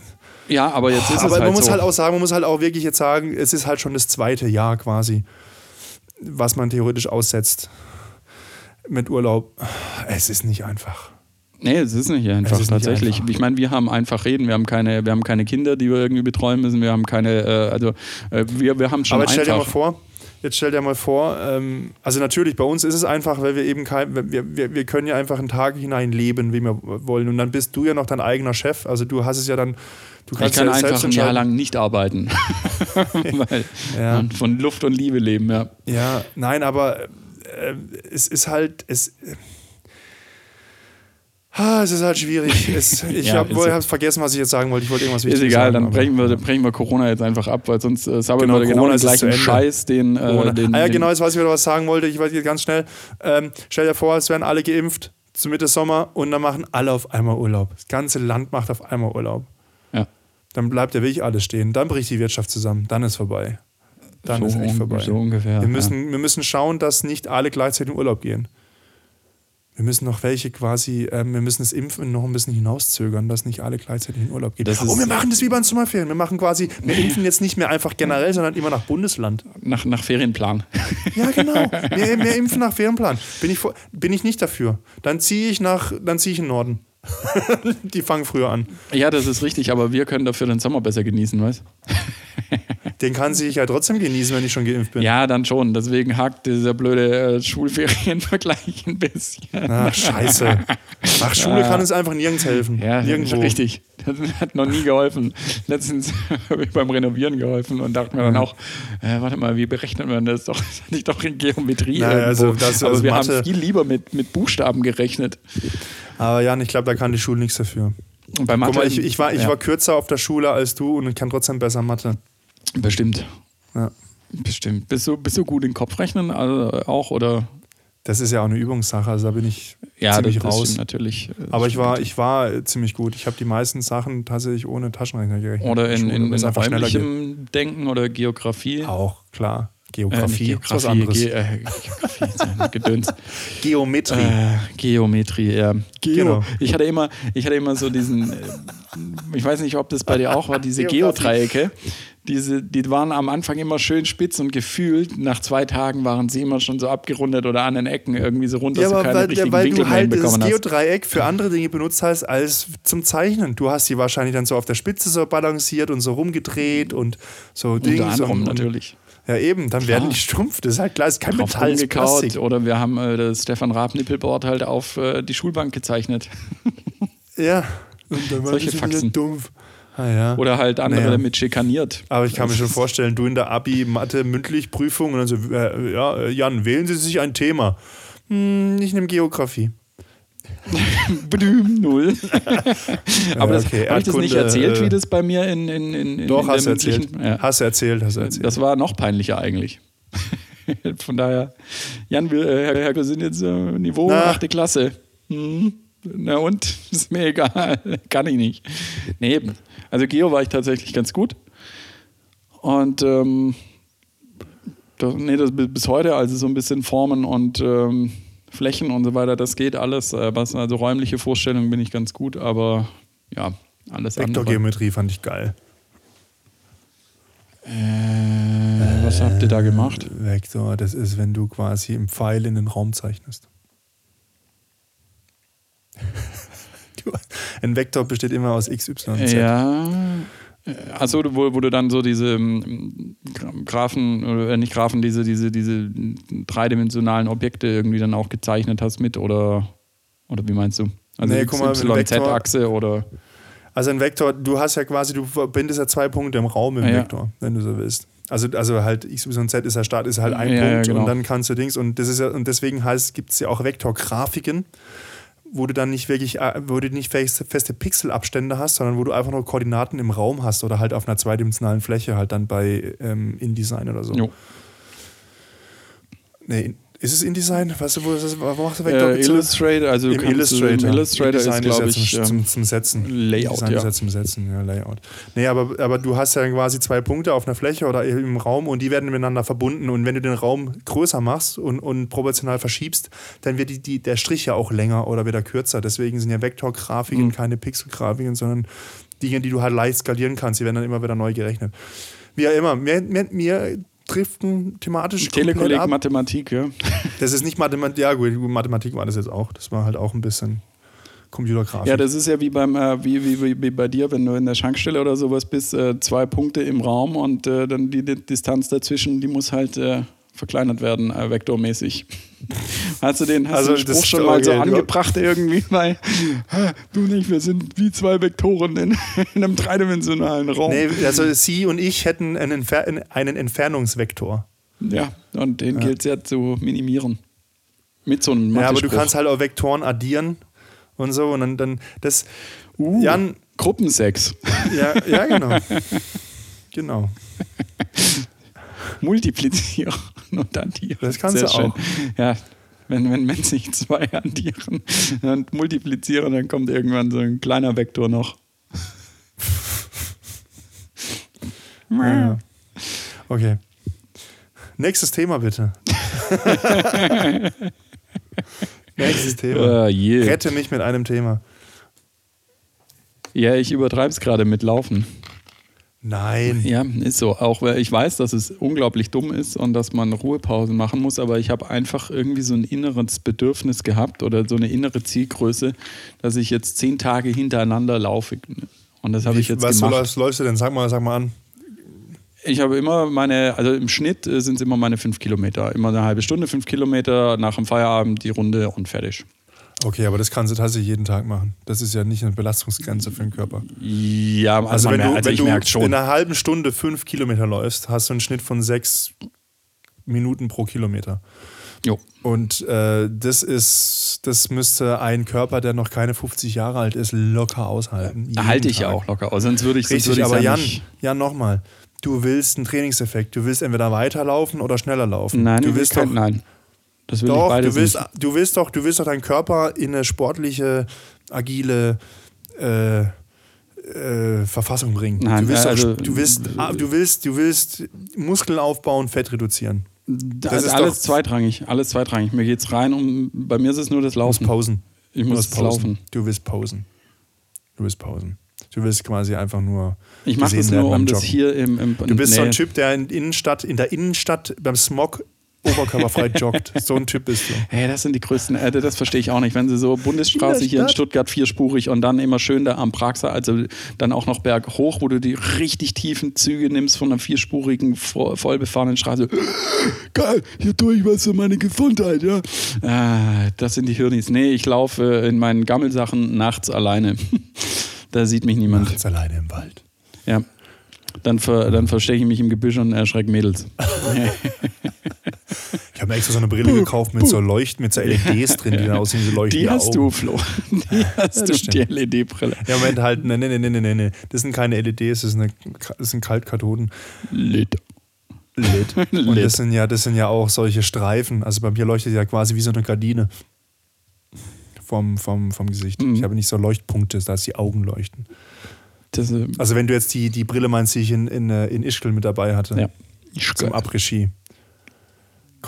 Ja, aber jetzt ist aber es man halt muss so. halt auch sagen, man muss halt auch wirklich jetzt sagen, es ist halt schon das zweite Jahr quasi, was man theoretisch aussetzt mit Urlaub. Es ist nicht einfach. Nee, es ist nicht einfach, Es ist nicht tatsächlich. einfach. Ich meine, wir haben einfach reden, wir haben keine, wir haben keine Kinder, die wir irgendwie betreuen müssen, wir haben keine, äh, also äh, wir, wir haben schon Aber jetzt stell dir mal einfach. vor, jetzt stell dir mal vor, ähm, also natürlich, bei uns ist es einfach, weil wir eben kein, wir, wir, wir können ja einfach einen Tag hinein leben, wie wir wollen. Und dann bist du ja noch dein eigener Chef. Also du hast es ja dann, du ich kannst kann ja einfach ein Jahr lang nicht arbeiten. Weil Ja. man von Luft und Liebe leben, ja. Ja, nein, aber äh, es ist halt, es, ah, es ist halt schwierig. Es, ich Ja, habe ist vergessen, was ich jetzt sagen wollte. Ich wollte irgendwas Ist Wichtiges egal, sagen. dann brechen wir, brechen wir Corona jetzt einfach ab, weil sonst äh, sabbeln Genau, wir genau den ist gleichen. Scheiß, den, äh, den, ah ja, genau, jetzt weiß ich wieder, was ich sagen wollte. Ich weiß jetzt ganz schnell. Ähm, stell dir vor, es werden alle geimpft zu Mitte Sommer und dann machen alle auf einmal Urlaub. Das ganze Land macht auf einmal Urlaub. Ja. Dann bleibt ja wirklich alles stehen. Dann bricht die Wirtschaft zusammen. Dann ist vorbei. Dann so, ist echt vorbei. so ungefähr. wir, müssen, wir müssen schauen, dass nicht alle gleichzeitig in Urlaub gehen. Wir müssen noch welche quasi, ähm, wir müssen das Impfen noch ein bisschen hinauszögern, dass nicht alle gleichzeitig in Urlaub gehen. Das oh, wir machen das wie bei den Sommerferien. Wir machen quasi, wir impfen jetzt nicht mehr einfach generell, sondern immer nach Bundesland. nach, nach Ferienplan. Ja, genau. Wir, wir impfen nach Ferienplan. Bin ich, bin ich nicht dafür. Dann ziehe ich nach, dann ziehe ich in den Norden. Die fangen früher an. ja, das ist richtig, aber wir können dafür den Sommer besser genießen, weißt Den kann sich ja trotzdem genießen, wenn ich schon geimpft bin. Ja, dann schon. Deswegen hakt dieser blöde äh, Schulferienvergleich ein bisschen. Ach, scheiße. Ach, Schule kann uns einfach nirgends helfen. Ja, Nirgendwo. richtig. Das hat noch nie geholfen. Letztens habe ich beim Renovieren geholfen und dachte mir dann auch, äh, warte mal, wie berechnet man das? Doch, das hatte ich doch in Geometrie. Naja, also das- Aber also wir Mathe- haben viel lieber mit, mit Buchstaben gerechnet. Aber Jan, ich glaube, da kann die Schule nichts dafür. Und bei Mathe, Guck mal, ich, ich, war, ich ja, war kürzer auf der Schule als du und ich kann trotzdem besser Mathe. Bestimmt. Ja. Bestimmt. Bist du, bist du gut in Kopfrechnen also auch? Oder? Das ist ja auch eine Übungssache, also da bin ich Ja, ziemlich raus. natürlich. Aber ich war, ich war äh, ziemlich gut. Ich habe die meisten Sachen tatsächlich ohne Taschenrechner gerechnet. Oder in, Schule, in, in räumlichem Denken oder Geografie. Auch, klar. Äh, nicht Geografie, was Geografie, anderes. Ge äh, Geografie, Gedöns. Geometrie. Äh, Geometrie, ja. Geo. Genau. Ich hatte immer, ich hatte immer so diesen, äh, ich weiß nicht, ob das bei dir auch war, diese Geografie. Geodreiecke. Diese, die waren am Anfang immer schön spitz und gefühlt nach zwei Tagen waren sie immer schon so abgerundet oder an den Ecken irgendwie so runter, Ja, dass aber du keine weil, richtigen weil Winkel du mehr halt das. Geodreieck für andere Dinge benutzt hast als zum Zeichnen. Du hast sie wahrscheinlich dann so auf der Spitze so balanciert und so rumgedreht und so Dings. Unter anderem und, natürlich. Ja, eben, dann werden die stumpf. Das ist halt klar, ist kein Drauf Metall, ist Plastik. oder wir haben äh, das Stefan Raab Nippelboard halt auf äh, die Schulbank gezeichnet. Ja. Und dann war Solche das Faxen. dumpf. Ah, ja. Oder halt andere Naja. damit schikaniert. Aber ich kann mir schon vorstellen, du in der Abi-Mathe-Mündlich-Prüfung und dann so, äh, ja, äh, Jan, wählen Sie sich ein Thema. Hm, ich nehme Geografie. Blüm, null. Aber das, okay, habe ich das nicht erzählt, äh, wie das bei mir in, in, in, in Doch, in hast du der erzählt. Ja. Hast erzählt, hast erzählt. Das war noch peinlicher eigentlich. Von daher, Jan, wir, äh, Herr, Herr, wir sind jetzt äh, Niveau Na. 8. Klasse. Hm. Na und? Ist mir egal. Kann ich nicht. Nee, also Geo war ich tatsächlich ganz gut. Und ähm, das, nee, das bis heute, also so ein bisschen Formen und ähm, Flächen und so weiter, das geht alles. Äh, Was, also räumliche Vorstellungen bin ich ganz gut, aber ja, alles andere. Vektorgeometrie fand ich geil. Äh, was habt ihr da gemacht? Vektor, das ist, wenn du quasi im Pfeil in den Raum zeichnest. Ein Vektor besteht immer aus x, y, z. Ja. Achso, wo, wo du dann so diese ähm, Graphen, oder nicht Graphen, diese, diese, diese dreidimensionalen Objekte irgendwie dann auch gezeichnet hast mit oder, oder wie meinst du? Also Nee, guck mal, Z-Achse oder. Also ein Vektor, du hast ja quasi, du verbindest ja zwei Punkte im Raum im Ja. Vektor, wenn du so willst. Also, also halt x, y, z ist ja Start, ist halt ein Ja, ja, Punkt genau. und dann kannst du Dings und das ist ja, und deswegen heißt, gibt es ja auch Vektorgrafiken, wo du dann nicht wirklich, äh, wo du nicht feste, feste Pixelabstände hast, sondern wo du einfach nur Koordinaten im Raum hast oder halt auf einer zweidimensionalen Fläche, halt dann bei ähm, InDesign oder so. Jo. Nee, ist es InDesign? Weißt du, wo, ist das, wo machst du Äh, Vektor? Illustrator, also Im Illustrator. Im Illustrator ist, InDesign glaube ja ich, zum, ähm, zum, zum Setzen. Layout, InDesign ja. ist ja zum Setzen, ja, Layout. Nee, aber, aber du hast ja quasi zwei Punkte auf einer Fläche oder im Raum und die werden miteinander verbunden. Und wenn du den Raum größer machst und, und proportional verschiebst, dann wird die, die, der Strich ja auch länger oder wieder kürzer. Deswegen sind ja Vektorgrafiken Mhm. keine Pixelgrafiken, sondern Dinge, die du halt leicht skalieren kannst. Die werden dann immer wieder neu gerechnet. Wie auch immer, mir, mir, mir driften thematisch Telekolleg ab. Mathematik, ja. Das ist nicht Mathematik, ja gut, Mathematik war das jetzt auch. Das war halt auch ein bisschen Computergrafik. Ja, das ist ja wie beim äh, wie, wie, wie, wie bei dir, wenn du in der Schankstelle oder sowas bist, äh, zwei Punkte im Raum und äh, dann die, die Distanz dazwischen, die muss halt äh, verkleinert werden, äh, vektormäßig. Hast du den hast Also du den Spruch schon mal so angebracht irgendwie, weil "Ha, du nicht, wir sind wie zwei Vektoren in, in einem dreidimensionalen Raum. Nee, also sie und ich hätten einen, Entfer einen Entfernungsvektor. Ja, und den gilt es ja zu minimieren. Mit so einem Ja, aber du kannst halt auch Vektoren addieren und so und dann, dann das. uh, Jan, Gruppensex. ja, ja, genau. genau. multiplizieren und addieren. Das kannst Sehr du schön. auch. Ja, wenn, wenn, wenn sich zwei addieren und multiplizieren, dann kommt irgendwann so ein kleiner Vektor noch. Ja. Okay. Nächstes Thema bitte. Nächstes Thema. Ah, je. Rette mich mit einem Thema. Ja, ich übertreibe es gerade mit Laufen. Nein. Ja, ist so. Auch weil ich weiß, dass es unglaublich dumm ist und dass man Ruhepausen machen muss, aber ich habe einfach irgendwie so ein inneres Bedürfnis gehabt oder so eine innere Zielgröße, dass ich jetzt zehn Tage hintereinander laufe. Und das habe ich jetzt Was gemacht. läufst, läufst du denn? Sag mal, sag mal an. Ich habe immer meine, also im Schnitt äh, sind es immer meine fünf Kilometer. Immer eine halbe Stunde, fünf Kilometer, nach dem Feierabend die Runde und fertig. Okay, aber das kannst du tatsächlich jeden Tag machen. Das ist ja nicht eine Belastungsgrenze für den Körper. Ja, also, Also, wenn du, also wenn du in einer halben Stunde fünf Kilometer läufst, hast du einen Schnitt von sechs Minuten pro Kilometer. Jo. Und äh, das ist, das müsste ein Körper, der noch keine 50 Jahre alt ist, locker aushalten. Halte ich ja auch locker aus, sonst würde ich sonst Richtig, würde ich's aber ja Jan. Jan, nochmal. Du willst einen Trainingseffekt. Du willst entweder weiterlaufen oder schneller laufen. Nein, du willst kein, doch, nein. Das will ich doch, beides du willst, nicht. du willst doch, du willst doch deinen Körper in eine sportliche, agile äh, äh, Verfassung bringen. Nein, du willst, äh, doch, also- du willst, ah, du willst, du willst Muskeln aufbauen, Fett reduzieren. Das ist ist alles doch- zweitrangig, alles zweitrangig. Mir geht es rein um, bei mir ist es nur das Du Laufen. pausen. Ich Du muss musst jetzt laufen. Du willst pausen. Du willst pausen. Du willst quasi einfach nur. Ich mache das nur, um das hier im, im Du bist so ein nee. Typ, der in, Innenstadt, in der Innenstadt beim Smog oberkörperfrei joggt. So ein Typ bist du. Hey, das sind die größten, äh, das verstehe ich auch nicht. Wenn sie so Bundesstraße hier in. Stuttgart vierspurig und dann immer schön da am Praxer, also dann auch noch berghoch, wo du die richtig tiefen Züge nimmst von einer vierspurigen, vo- vollbefahrenen Straße. Geil, hier tue ich was für meine Gesundheit, ja. Ah, das sind die Hirnis. Nee, ich laufe in meinen Gammelsachen nachts alleine. da sieht mich niemand. Nachts alleine im Wald. Ja. Dann, ver, dann verstecke ich mich im Gebüsch und erschrecke Mädels. Ich habe mir extra so eine Brille gekauft mit so Leuchten, mit so LEDs drin, die dann aussehen wie so leuchtende Die hast du, Flo. Die hast du, die LED-Brille. Ja, Moment, halt, ne, ne, ne, ne, ne, ne. Das sind keine LEDs, das, ist eine, das sind Kaltkathoden. Lit. LED. Und Lit. das sind, ja, das sind ja auch solche Streifen. Also bei mir leuchtet ja quasi wie so eine Gardine vom, vom, vom Gesicht. Mhm. Ich habe nicht so Leuchtpunkte, dass die Augen leuchten. Das, äh, Also wenn du jetzt die, die Brille meinst, die ich in, in, äh, in Ischgl mit dabei hatte, ja. zum Après-Ski.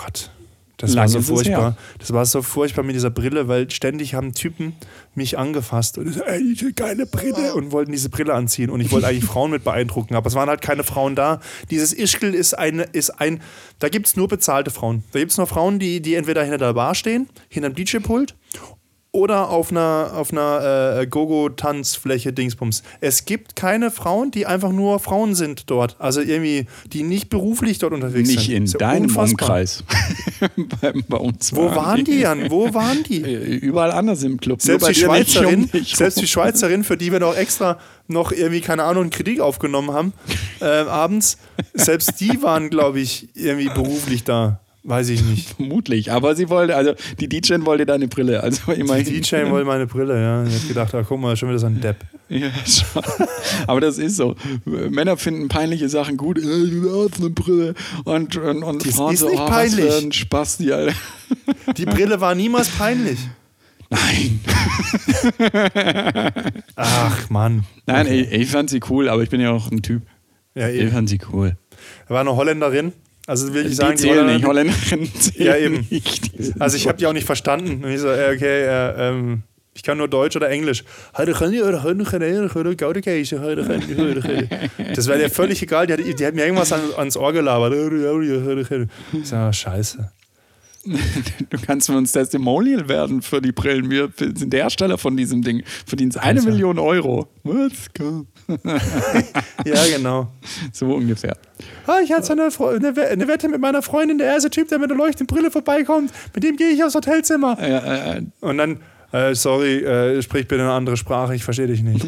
Gott, das Lang war so furchtbar. Das war so furchtbar mit dieser Brille, weil ständig haben Typen mich angefasst und so, ey, ich will keine Brille und wollten diese Brille anziehen und ich wollte eigentlich Frauen mit beeindrucken, aber es waren halt keine Frauen da. Dieses Ischgl ist eine, ist ein, da gibt es nur bezahlte Frauen. Da gibt es nur Frauen, die, die entweder hinter der Bar stehen, hinterm DJ-Pult oder auf einer, auf einer äh, Gogo-Tanzfläche Dingsbums. Es gibt keine Frauen, die einfach nur Frauen sind dort. Also irgendwie, die nicht beruflich dort unterwegs Nicht sind. in Ist ja deinem unfassbar. Umkreis. bei, bei uns Wo waren die, Jan? Wo waren die? Äh, Überall anders im Club. Selbst die nicht, Schweizerin, selbst die Schweizerin, für die wir noch extra noch irgendwie, keine Ahnung, einen Kritik aufgenommen haben, äh, abends, selbst die waren, glaube ich, irgendwie beruflich da. Weiß ich nicht. Vermutlich. Aber sie wollte, also die DJ wollte deine Brille. Also immerhin. Die DJ wollte meine Brille, ja. Ich hab gedacht, ah, guck mal, schon wieder so ein Depp. Ja, schon. Aber das ist so. Männer finden peinliche Sachen gut. Du hast eine Brille. Und, und, und Das Frauen ist so, nicht oh, was peinlich. für ein Spasti, Alter. Die Brille war niemals peinlich. Nein. Ach, Mann. Nein, ich, ich fand sie cool, aber ich bin ja auch ein Typ. Ja, Ich fand sie cool. Da war eine Holländerin. Also will ich Die sagen, die zählen nicht. Holländerin, Holländerinnen zählen Ja, eben. nicht. Die Also ich habe die auch nicht verstanden. Und ich so, okay, äh, ähm, ich kann nur Deutsch oder Englisch. Das wäre dir völlig egal. Die hat, die hat mir irgendwas an, ans Ohr gelabert. Ich so, ah, scheiße. Du kannst für uns Testimonial werden für die Brillen. Wir sind der Hersteller von diesem Ding. Verdienst eine Also. Million Euro. Let's go. Ja, genau. So ungefähr. Ah, ich hatte so eine, Fre- eine, eine Wette mit meiner Freundin. Der erste Typ, der mit der leuchtenden Brille vorbeikommt, mit dem gehe ich aufs Hotelzimmer. Äh, äh, Und dann, äh, sorry, äh, sprich bitte eine andere Sprache, ich verstehe dich nicht.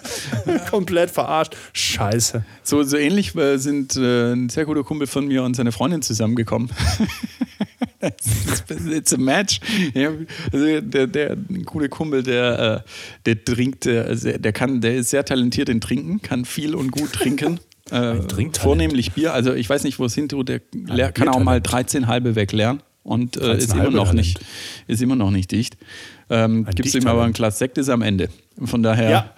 Komplett verarscht. Scheiße. so, so ähnlich äh, sind äh, ein sehr guter Kumpel von mir und seine Freundin zusammengekommen. It's a match. Ja, also der, der ein cooler Kumpel, der, äh, der trinkt, äh, sehr- der kann, der ist sehr talentiert in Trinken, kann viel und gut trinken. Äh, vornehmlich Bier. Also ich weiß nicht, wo es hin tut. Der kann auch mal 13 halbe wegleeren und äh, ist 13 immer noch Talent. nicht, ist immer noch nicht dicht. Ähm, Gibt es ihm aber ein. Glas Sekt ist am Ende. Von daher Ja.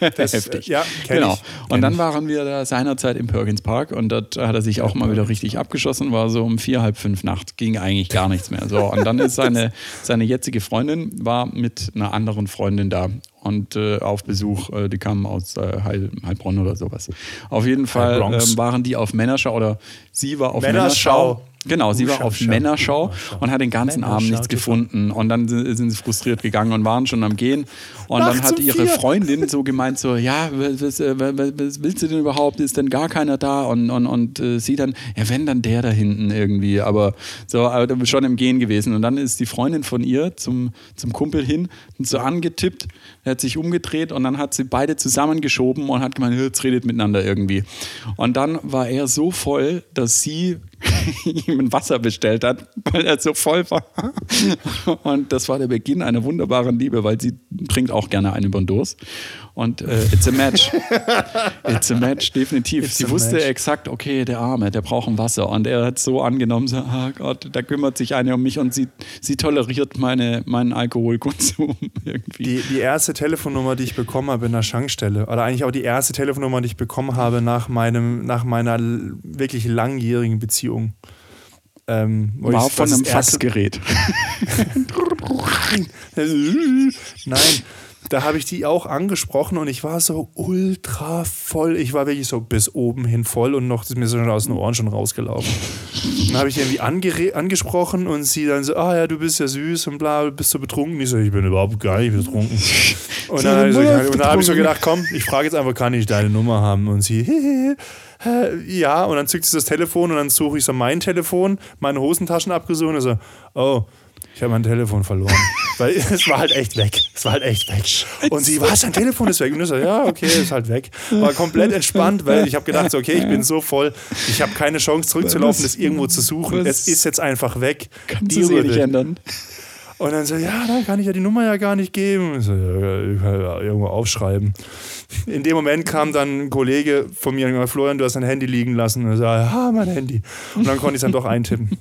Das, heftig. ja, genau. ich, und dann ich. waren wir da seinerzeit im Perkins Park und dort hat er sich auch mal wieder richtig abgeschossen, war so um vier, halb fünf Nacht, ging eigentlich gar nichts mehr. So, und dann ist seine, seine jetzige Freundin, war mit einer anderen Freundin da und äh, auf Besuch, äh, die kamen aus äh, Heil, Heilbronn oder sowas. Auf jeden Fall ähm, waren die auf Männerschau oder sie war auf Männerschau. Männerschau. Genau, sie war auf schau. Männerschau und hat den ganzen Abend nichts gefunden. Und dann sind sie frustriert gegangen und waren schon am Gehen. Und dann Nachts hat ihre vier. Freundin so gemeint, so, ja, was, was, äh, was, was willst du denn überhaupt? Ist denn gar keiner da? Und, und, und äh, sie dann, ja, wenn dann der da hinten irgendwie. Aber so, aber schon im Gehen gewesen. Und dann ist die Freundin von ihr zum, zum Kumpel hin und so angetippt. Er hat sich umgedreht und dann hat sie beide zusammengeschoben und hat gemeint, jetzt redet miteinander irgendwie. Und dann war er so voll, dass sie ihm ein Wasser bestellt hat, weil er so voll war. Und das war der Beginn einer wunderbaren Liebe, weil sie trinkt auch gerne den Durst. Und äh, it's a match. It's a match, definitiv. It's sie wusste match. exakt, okay, der Arme, der braucht ein Wasser. Und er hat so angenommen, so, ah Gott, da kümmert sich eine um mich und sie, sie toleriert meine, meinen Alkoholkonsum irgendwie. Die, die erste Telefonnummer, die ich bekommen habe in der Schankstelle, oder eigentlich auch die erste Telefonnummer, die ich bekommen habe nach, meinem, nach meiner wirklich langjährigen Beziehung. Ähm, war ich- von einem Faxgerät. Nein, da habe ich die auch angesprochen und ich war so ultra voll. Ich war wirklich so bis oben hin voll und noch ist mir so schon aus den Ohren schon rausgelaufen. Dann habe ich die irgendwie angesprochen und sie dann so, ah ja, du bist ja süß und bla, bist du betrunken? Ich so, ich bin überhaupt gar nicht betrunken. Und dann habe ich, so, ich so gedacht, komm, ich frage jetzt einfach, kann ich deine Nummer haben? Und sie, äh, ja, und dann zückt sie das Telefon und dann suche ich so mein Telefon, meine Hosentaschen abgesucht und so, oh, ich habe mein Telefon verloren. Weil es war halt echt weg. Es war halt echt weg. Und sie, was, dein Telefon ist weg? Und ich so, ja, okay, ist halt weg. War komplett entspannt, weil ich habe gedacht, so, okay, ich bin so voll, ich habe keine Chance zurückzulaufen, das irgendwo zu suchen. Es ist jetzt einfach weg. Kannst du eh with nicht ändern. Und dann so, ja, dann kann ich ja die Nummer ja gar nicht geben. Ich so, ja, ich kann ja irgendwo aufschreiben. In dem Moment kam dann ein Kollege von mir Florian, du hast dein Handy liegen lassen. Und ich so, ja, mein Handy. Und dann konnte ich es dann doch eintippen.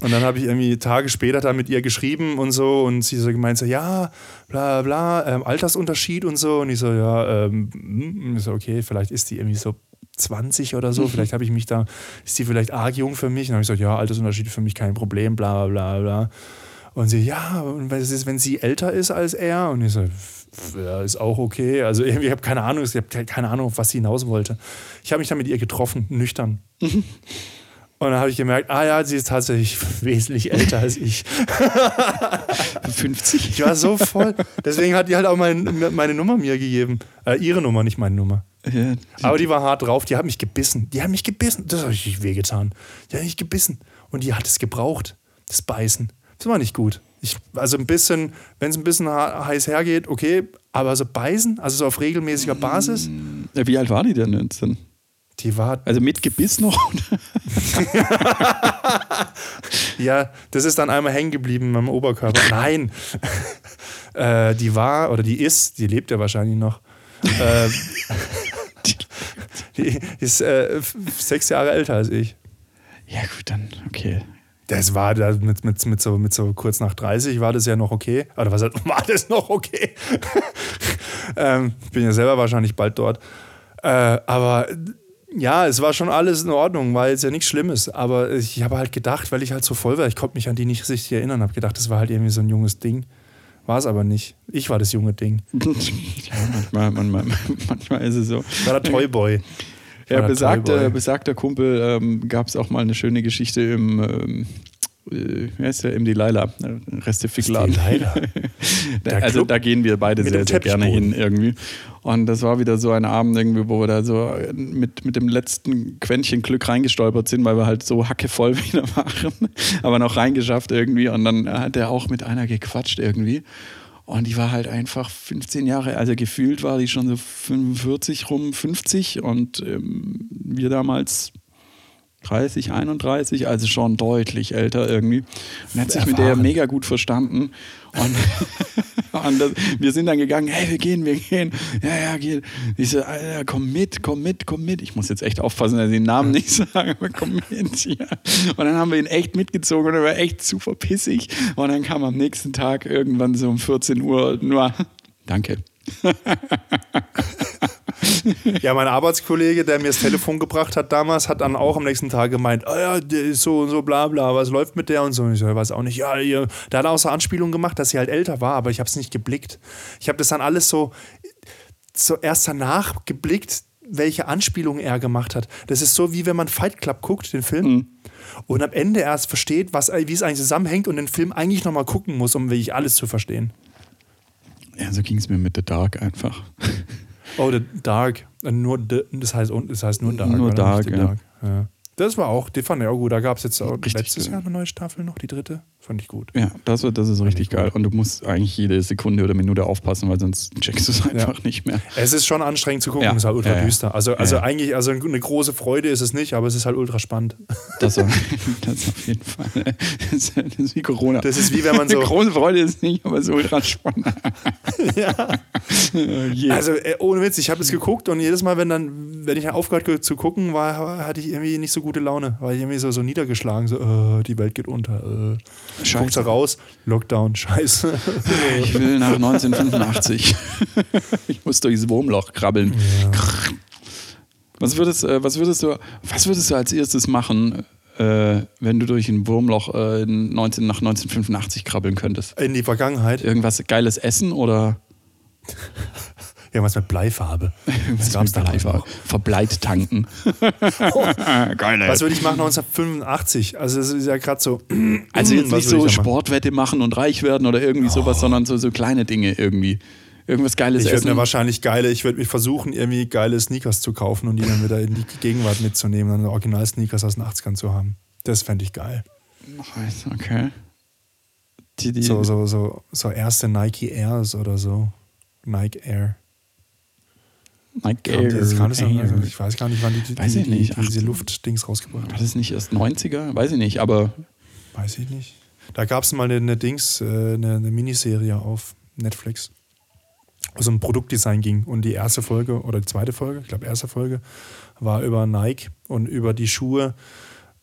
Und dann habe ich irgendwie Tage später da mit ihr geschrieben und so und sie so gemeint so, ja, bla bla, ähm, Altersunterschied und so. Und ich so, ja, ähm, hm. ich so, okay, vielleicht ist die irgendwie so 20 oder so, vielleicht habe ich mich da, ist die vielleicht arg jung für mich? Und dann habe ich gesagt, ja, Altersunterschied für mich kein Problem, bla bla bla bla. Und sie, ja, und was ist, wenn sie älter ist als er? Und ich so, ja, ist auch okay. Also irgendwie, ich habe keine Ahnung, ich habe keine Ahnung, auf was sie hinaus wollte. Ich habe mich dann mit ihr getroffen, nüchtern. Und dann habe ich gemerkt, ah ja, sie ist tatsächlich wesentlich älter als ich. 50. Ich war so voll. Deswegen hat die halt auch mein, meine Nummer mir gegeben. Äh, ihre Nummer, nicht meine Nummer. Ja, die Aber die war hart drauf, die hat mich gebissen. Die hat mich gebissen. Das habe ich wehgetan. Die hat mich gebissen. Und die hat es gebraucht. Das Beißen. Das war nicht gut. Ich, also ein bisschen, wenn es ein bisschen heiß hergeht, okay. Aber so beißen, also so auf regelmäßiger Basis. Hm. Wie alt war die denn? 19? Die war Also mit Gebiss noch? Ja, das ist dann einmal hängen geblieben in meinem Oberkörper. Nein. äh, die war, oder die ist, die lebt ja wahrscheinlich noch. Äh, die ist äh, sechs Jahre älter als ich. ja, gut, dann, okay. Das war da mit, mit, mit, so, mit so kurz nach 30 war das ja noch okay. Oder was war das noch okay? ähm, ich bin ja selber wahrscheinlich bald dort. Äh, aber ja, es war schon alles in Ordnung, war jetzt ja nichts Schlimmes. Aber ich habe halt gedacht, weil ich halt so voll war, ich konnte mich an die nicht richtig erinnern, habe gedacht, das war halt irgendwie so ein junges Ding. War es aber nicht. Ich war das junge Ding. manchmal, manchmal, manchmal ist es so. War der Toyboy. Ja, der besagter, besagter Kumpel ähm, gab es auch mal eine schöne Geschichte im, ähm, äh, wie heißt der, äh, Restefikladen. Delilah? Der also da gehen wir beide sehr, sehr gerne hin irgendwie. Und das war wieder so ein Abend irgendwie, wo wir da so mit, mit dem letzten Quäntchen Glück reingestolpert sind, weil wir halt so hackevoll wieder waren, aber noch reingeschafft irgendwie. Und dann hat er auch mit einer gequatscht irgendwie. Und die war halt einfach 15 Jahre, also gefühlt war die schon so 45 rum, 50 und ähm, wir damals 30, 31, also schon deutlich älter irgendwie. Und hat sich mit der mega gut verstanden. Und, und das, wir sind dann gegangen, hey, wir gehen, wir gehen. Ja, ja, gehen. Ich so, Alter, komm mit, komm mit, komm mit. Ich muss jetzt echt aufpassen, dass ich den Namen nicht sage, aber komm mit. Ja. Und dann haben wir ihn echt mitgezogen und er war echt super pissig. Und dann kam am nächsten Tag irgendwann so um 14 Uhr nur, danke. Ja, mein Arbeitskollege, der mir das Telefon gebracht hat damals, hat dann auch am nächsten Tag gemeint, oh ja, der ist so und so, bla bla, was läuft mit der und so. Und ich so, ich weiß auch nicht. Ja, ihr, der hat auch so Anspielungen gemacht, dass sie halt älter war, aber ich habe es nicht geblickt. Ich habe das dann alles so, so erst danach geblickt, welche Anspielungen er gemacht hat. Das ist so, wie wenn man Fight Club guckt, den Film, und am Ende erst versteht, was, wie es eigentlich zusammenhängt und den Film eigentlich nochmal gucken muss, um wirklich alles zu verstehen. Ja, so ging es mir mit The Dark einfach. Oh, The Dark. Nur The, das, heißt, das heißt nur Dark. Nur? Dark, Nicht The ja. Ja. Das war auch, die fand ich auch gut. Da gab es jetzt auch Richtig letztes. Jahr eine neue Staffel noch, die dritte. Fand ich gut. Ja, das, das ist richtig ich geil. Und du musst eigentlich jede Sekunde oder Minute aufpassen, weil sonst checkst du es einfach nicht mehr. Es ist schon anstrengend zu gucken, Ja. es ist halt ultra Ja, ja. düster. Also, also Ja, ja. eigentlich, also eine große Freude ist es nicht, aber es ist halt ultra spannend. Das, das auf jeden Fall. Das ist, ist wie Corona. Das ist wie wenn man so. Eine große Freude ist nicht, aber so ultra spannend. ja. Oh. Also äh, ohne Witz, ich habe es geguckt und jedes Mal, wenn dann, wenn ich aufgehört ge- zu gucken, war, hatte ich irgendwie nicht so gute Laune. War ich irgendwie so, so niedergeschlagen, so, äh, die Welt geht unter. Äh. Scheiße. Guckst da raus, Lockdown, scheiße. ich will nach 1985. ich muss durchs Wurmloch krabbeln. Was würdest, äh, was, würdest du, was würdest du als erstes machen, äh, wenn du durch ein Wurmloch äh, in 19, nach 1985 krabbeln könntest? In die Vergangenheit. Irgendwas geiles essen oder Irgendwas mit Bleifarbe. was gab's mit damals Bleifarbe? noch. Verbleibt tanken. Geile. Was würde ich machen 1985? Also es ist ja gerade so. Also jetzt nicht würde so ich da machen? Sportwette machen und reich werden oder irgendwie sowas, sondern so, so kleine Dinge irgendwie. Irgendwas Geiles Ich würde essen. mir wahrscheinlich geile, ich würde mich versuchen, irgendwie geile Sneakers zu kaufen und die dann wieder in die Gegenwart mitzunehmen, dann Original-Sneakers aus den 80ern zu haben. Das fände ich geil. Okay. Die, die, So, so, so, so erste Nike Airs oder so. Nike Air. Air. Also ich weiß gar nicht, wann die, die, Weiß die, nicht. die diese. Luftdings rausgebracht War haben. das nicht erst 90er? Weiß ich nicht, aber Weiß ich nicht. Da gab es mal eine, eine Dings, äh, eine, eine Miniserie auf Netflix, wo es um Produktdesign ging. Und die erste Folge oder die zweite Folge, ich glaube erste Folge, war über Nike und über die Schuhe.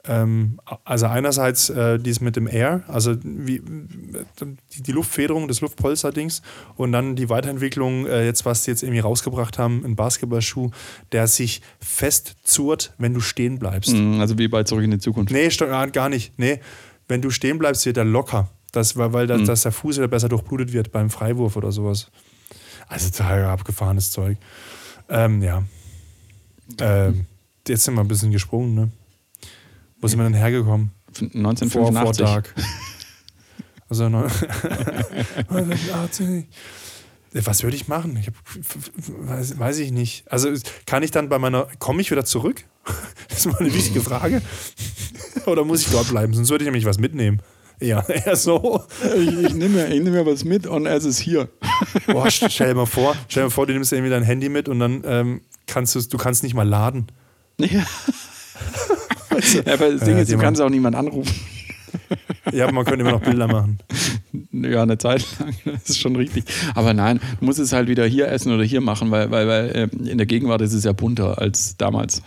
Ähm, also einerseits äh, dies mit dem Air, also wie, die, die Luftfederung, das Luftpolster-Dings und dann die Weiterentwicklung, äh, jetzt was die jetzt irgendwie rausgebracht haben, ein Basketballschuh, der sich festzurrt, wenn du stehen bleibst. mh, also wie bei Zurück in die Zukunft. Nee, ah, gar nicht. Nee, wenn du stehen bleibst, wird er locker. Das, weil, weil das, dass der Fuß wieder besser durchblutet wird beim Freiwurf oder sowas. Also total abgefahrenes Zeug. Ähm, ja. Ähm, jetzt sind wir ein bisschen gesprungen, ne? Wo sind wir denn hergekommen? Vor, 1985. vor Dark. Also neun- 1980. Was würde ich machen? Ich hab, weiß, weiß ich nicht. Also kann ich dann bei meiner, komme ich wieder zurück? Das ist mal eine wichtige Frage. Oder muss ich dort bleiben? Sonst würde ich nämlich was mitnehmen. Ja, eher so. Ich, ich nehme mir, ich nehm mir was mit und es ist hier. Boah, stell dir mal vor, stell dir mal vor, du nimmst irgendwie dein Handy mit und dann ähm, kannst du, du kannst nicht mal laden. Ja. Aber das Ding Ja, ist, du kannst auch niemanden anrufen. Ja, man könnte immer noch Bilder machen. Ja, eine Zeit lang, das ist schon richtig. Aber nein, du musst es halt wieder hier essen oder hier machen, weil, weil, weil ähm, in der Gegenwart ist es ja bunter als damals.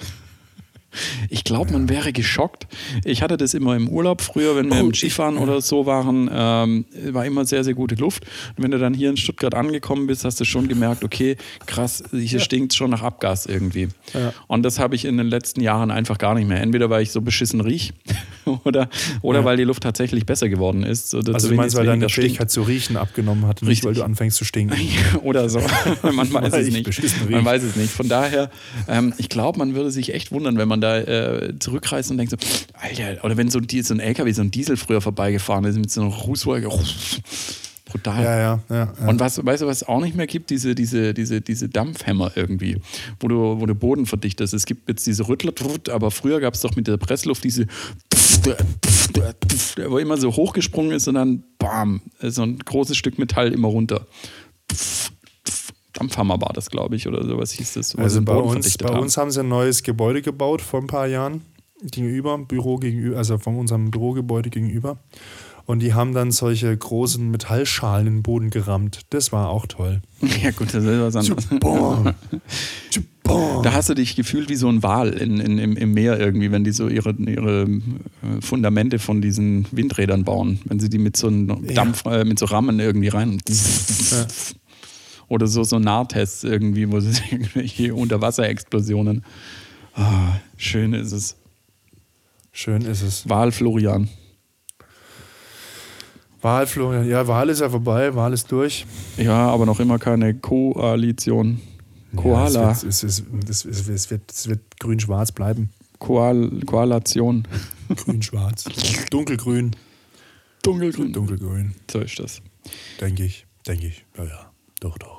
Ich glaube, man wäre geschockt. Ich hatte das immer im Urlaub früher, wenn wir Oh, im Skifahren oder so waren, ähm, war immer sehr, sehr gute Luft. Und wenn du dann hier in Stuttgart angekommen bist, hast du schon gemerkt, okay, krass, hier stinkt schon nach Abgas irgendwie. Ja. Und das habe ich in den letzten Jahren einfach gar nicht mehr. Entweder weil ich so beschissen riech oder, oder Ja. weil die Luft tatsächlich besser geworden ist. Oder Also du meinst, weil deine. Fähigkeit zu riechen abgenommen hat, nicht weil du anfängst zu stinken. Oder so. Man weiß es ich nicht. Man weiß es nicht. Von daher, ähm, ich glaube, man würde sich echt wundern, wenn man da äh, zurückreist und denkt so, Alter, oder wenn so ein, so ein LKW, so ein Diesel früher vorbeigefahren ist mit so einer Rußwolke. Brutal. Ja, ja, ja. ja. Und was, weißt du, was es auch nicht mehr gibt? Diese, diese, diese, diese Dampfhämmer irgendwie, wo du, wo du Boden verdichtest. Es gibt jetzt diese Rüttler, aber früher gab es doch mit der Pressluft diese, wo immer so hochgesprungen ist und dann bam, so ein großes Stück Metall immer runter. Dampfhammer war das, glaube ich, oder sowas hieß das. Also bei uns, bei haben. uns haben sie ein neues Gebäude gebaut vor ein paar Jahren gegenüber, Büro gegenüber, also von unserem Bürogebäude gegenüber. Und die haben dann solche großen Metallschalen in den Boden gerammt. Das war auch toll. Ja, gut, das ist was anderes. Da hast du dich gefühlt wie so ein Wal in, in, im, im Meer irgendwie, wenn die so ihre, ihre äh, Fundamente von diesen Windrädern bauen. Wenn sie die mit so einem Dampf, äh, mit so Rammen irgendwie rein. Oder so Sonartests irgendwie, wo sie irgendwelche Unterwasserexplosionen. Ah, schön ist es. Schön ist es. Wal Florian. Wahl, Florian. Ja, Wahl ist ja vorbei, Wahl ist durch. Ja, aber noch immer keine Koalition. Koala. Ja, es, wird, es, es, es wird, es wird grün-schwarz bleiben. Koal Koalation. Grün-schwarz. Dunkelgrün. Dunkelgrün. Dunkelgrün. So ist das. Denke ich. Denke ich. Ja, ja. Doch, doch.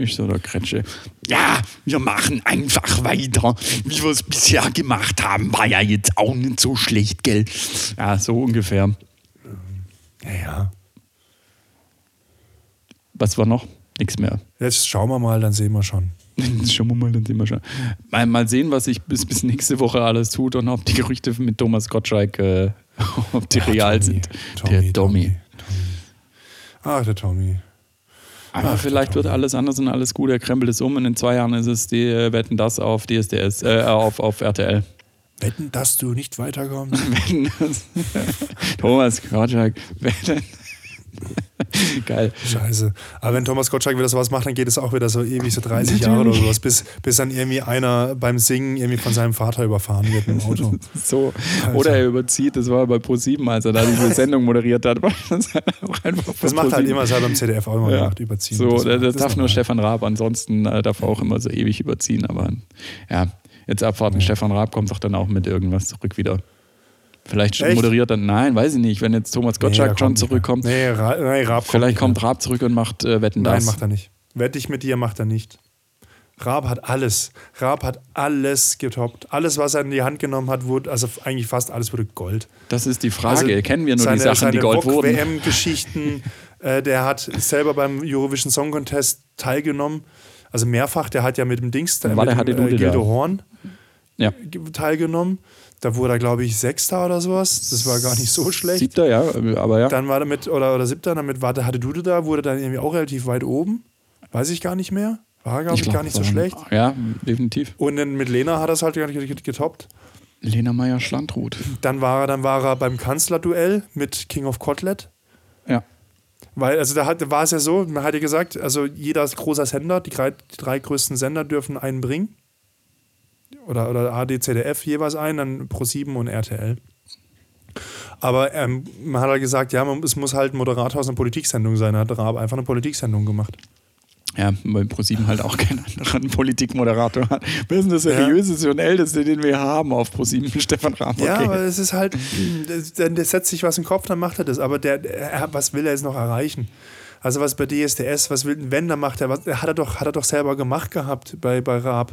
Ich so der Kretsche. Ja, wir machen einfach weiter. Wie wir es bisher gemacht haben, war ja jetzt auch nicht so schlecht, gell? Ja, so ungefähr. Ja, ja. Was war noch? Nichts mehr. Jetzt schauen wir mal, dann sehen wir schon. Schauen wir mal, dann sehen wir schon. Mal, mal sehen, was sich bis, bis nächste Woche alles tut und ob die Gerüchte mit Thomas Gottschalk, äh, ob die real Tommy, sind. Tommy, der Tommy. Tommy. Ach, der Tommy. Aber vielleicht wird alles anders und alles gut. Er krempelt es um und in zwei Jahren ist es die äh, Wetten das auf DSDS, äh, auf, auf RTL. Wetten, dass du nicht weiterkommst. Wetten das. Thomas Gottschalk, Wetten. Geil. Scheiße. Aber wenn Thomas Gottschalk wieder sowas macht, dann geht es auch wieder so ewig, so 30 Jahre oder sowas, bis, bis dann irgendwie einer beim Singen irgendwie von seinem Vater überfahren wird im Auto. So. Oder er überzieht, das war bei Pro7, als er da diese Sendung moderiert hat. war das auch einfach Das macht halt immer, das hat beim ZDF auch immer Ja. gemacht, überziehen. So, das, war- das, darf nur. Stefan Raab, ansonsten äh, darf er auch immer so ewig überziehen. Aber ja, jetzt abwarten. Stefan Raab kommt doch dann auch mit irgendwas zurück wieder. Vielleicht schon Echt? moderiert dann, nein, weiß ich nicht, wenn jetzt Thomas Gottschalk der schon kommt zurückkommt. Nee, Ra nee Raab kommt Vielleicht kommt mehr. Raab zurück und macht äh, Wetten Nein, das. macht er nicht. Wette ich mit dir, macht er nicht. Raab hat alles. Raab hat alles getoppt. Alles, was er in die Hand genommen hat, wurde, also eigentlich fast alles wurde Gold. Das ist die Frage. Kennen wir nur seine, die Sachen, seine die Gold wurden? WM-Geschichten. äh, der hat selber beim Eurovision Song Contest teilgenommen. Also mehrfach. Der hat ja mit dem Dings, War mit der dem, äh, Gildo. Horn Ja. ge- teilgenommen. Da wurde er, glaube ich, Sechster oder sowas. Das war gar nicht so schlecht. Siebter, ja, aber ja. Dann war er mit, oder, oder Siebter, damit war, der- hatte Dude da, wurde dann irgendwie auch relativ weit oben. Weiß ich gar nicht mehr. War, glaube ich, glaub, gar nicht so schlecht. Ja, definitiv. Und dann mit Lena hat er es halt get- getoppt. Lena Meyer-Schlandruth. Dann war er, dann war er beim Kanzlerduell mit King of Kotlet. Ja. Weil, also da hat, war es ja so, man hat ja gesagt, also jeder großer Sender, die drei, die drei größten Sender dürfen einen bringen. Oder, oder AD, ZDF jeweils einen, dann Pro7 und RTL. Aber ähm, man hat halt gesagt, ja, man, es muss halt ein Moderator aus einer Politiksendung sein. Da hat Raab einfach eine Politiksendung gemacht. Ja, weil ProSieben halt auch keinen anderen Politikmoderator hat. Ist denn der seriöseste und älteste, den wir haben auf ProSieben? Stefan Raab. Ja, Okay. aber es ist halt, der, der setzt sich was in den Kopf, dann macht er das. Aber der, er, was will er jetzt noch erreichen? Also was bei DSDS, was will wenn, dann macht er, hat er doch, hat er doch selber gemacht gehabt bei, bei Raab.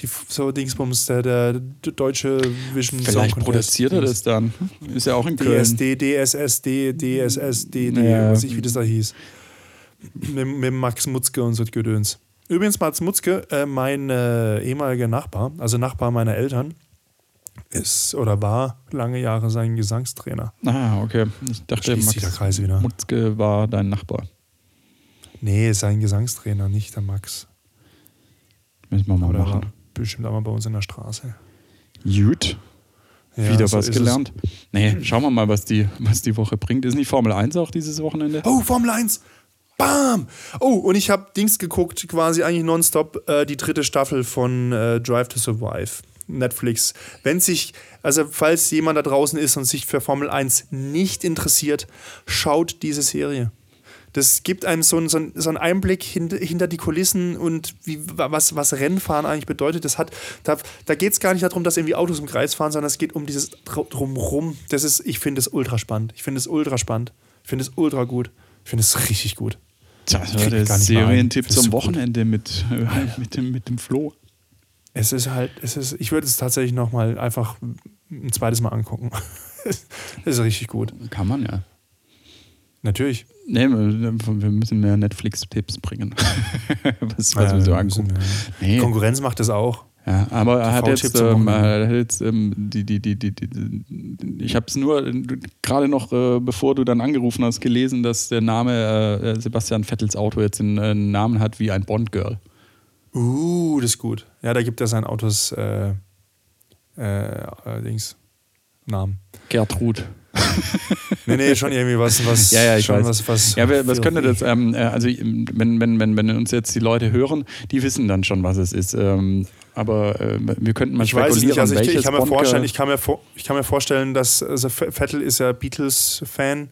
Die so Dingsbums, der, der deutsche Vision Song Vielleicht Contest. produziert er das dann. Ist ja auch in Köln. DSD, DSSD, DSSD, Ja. weiß ich, wie das da hieß. Mit, mit Max Mutzke und so Gedöns. Übrigens, Max Mutzke, äh, mein äh, ehemaliger Nachbar, also Nachbar meiner Eltern, ist oder war lange Jahre sein Gesangstrainer. Ah, okay. Ich dachte, Max. Mutzke war dein Nachbar. Nee, sein Gesangstrainer, nicht der Max. Müssen wir mal Aber der war machen. bestimmt einmal bei uns in der Straße. Gut. Ja, Wieder so was ist es. gelernt. Nee, schauen wir mal, was die, was die Woche bringt. Ist nicht Formel 1 auch dieses Wochenende? Oh, Formel 1. Bam! Oh, und ich habe Dings geguckt, quasi eigentlich nonstop, äh, die dritte Staffel von äh, Drive to Survive. Netflix. Wenn sich, also falls jemand da draußen ist und sich für Formel 1 nicht interessiert, schaut diese Serie. Das gibt einem so, einen- so, einen- Einblick hinter, hinter die Kulissen und wie, was, was Rennfahren eigentlich bedeutet. Das hat, da da geht es gar nicht darum, dass irgendwie Autos im Kreis fahren, sondern es geht um dieses Dr- Drumrum. Das ist, ich finde es ultra spannend. Ich finde es ultra spannend. Ich finde es ultra gut. Ich finde es richtig gut. Das war der. Serientipp zum? Wochenende mit, äh, mit, dem, mit dem Flo. Es ist halt, es ist, ich würde es tatsächlich nochmal einfach ein zweites Mal angucken. Das ist richtig gut. Kann man ja. Natürlich. Nee, wir müssen mehr Netflix-Tipps bringen. was was Ja, wir so angucken. Nee, Konkurrenz macht das auch. ja, aber er hat jetzt, ähm, hat jetzt ähm, die, die, die, die, die, ich habe es nur äh, gerade noch, äh, bevor du dann angerufen hast, gelesen, dass der Name äh, Sebastian Vettels Auto jetzt einen, äh, Namen hat wie ein Bond-Girl. Uh, das ist gut. Ja, da gibt er seinen Autos äh, äh, Dings, Namen. Gertrud. Nee, nee, schon irgendwie was, was, Ja, ja, ich schon weiß. was, was. Ja, wer- was könnte das, ähm, äh, also ähm, wenn, wenn, wenn, wenn uns jetzt die Leute hören, die wissen dann schon, was es ist. Ähm, aber äh, wir könnten mal Ich weiß es nicht, also ich, ich, kann mir vorstellen, ich, kann mir vor, ich kann mir vorstellen, dass also Vettel ist ja Beatles-Fan,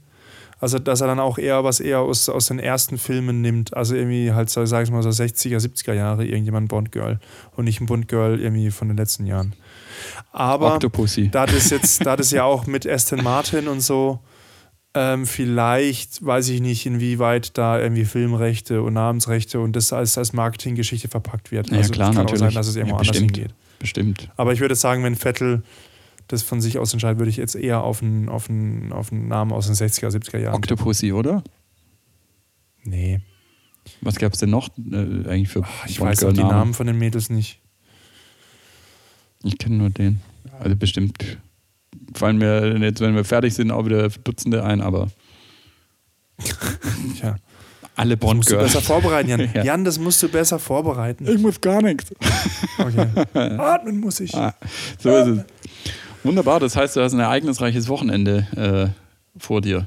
also dass er dann auch eher was eher aus, aus den ersten Filmen nimmt, also irgendwie halt, sag ich mal, so 60er, 70er Jahre irgendjemand Bond-Girl und nicht ein Bond-Girl irgendwie von den letzten Jahren. Aber Octopussy. da das jetzt, da das ja auch mit Aston Martin und so, ähm, vielleicht weiß ich nicht, inwieweit da irgendwie Filmrechte und Namensrechte und das als, als Marketinggeschichte verpackt wird. Ja, also klar, kann natürlich. auch sein, dass es irgendwo ja, anders bestimmt, hingeht. Bestimmt. Aber ich würde sagen, wenn Vettel das von sich aus entscheidet, würde ich jetzt eher auf einen, auf einen, auf einen Namen aus den 60er, 70er Jahren. Octopussy, oder? Nee. Was gab es denn noch äh, eigentlich für Ich weiß auch die? Namen von den Mädels nicht. Ich kenne nur den. Also bestimmt fallen mir jetzt, wenn wir fertig sind, auch wieder Dutzende ein, aber Tja. alle Das musst du besser vorbereiten, Jan. Ja. Jan, das musst du besser vorbereiten. Ich muss gar nichts. Okay. Atmen muss ich. Ah, so ist es. Wunderbar, das heißt, du hast ein ereignisreiches Wochenende äh, vor dir.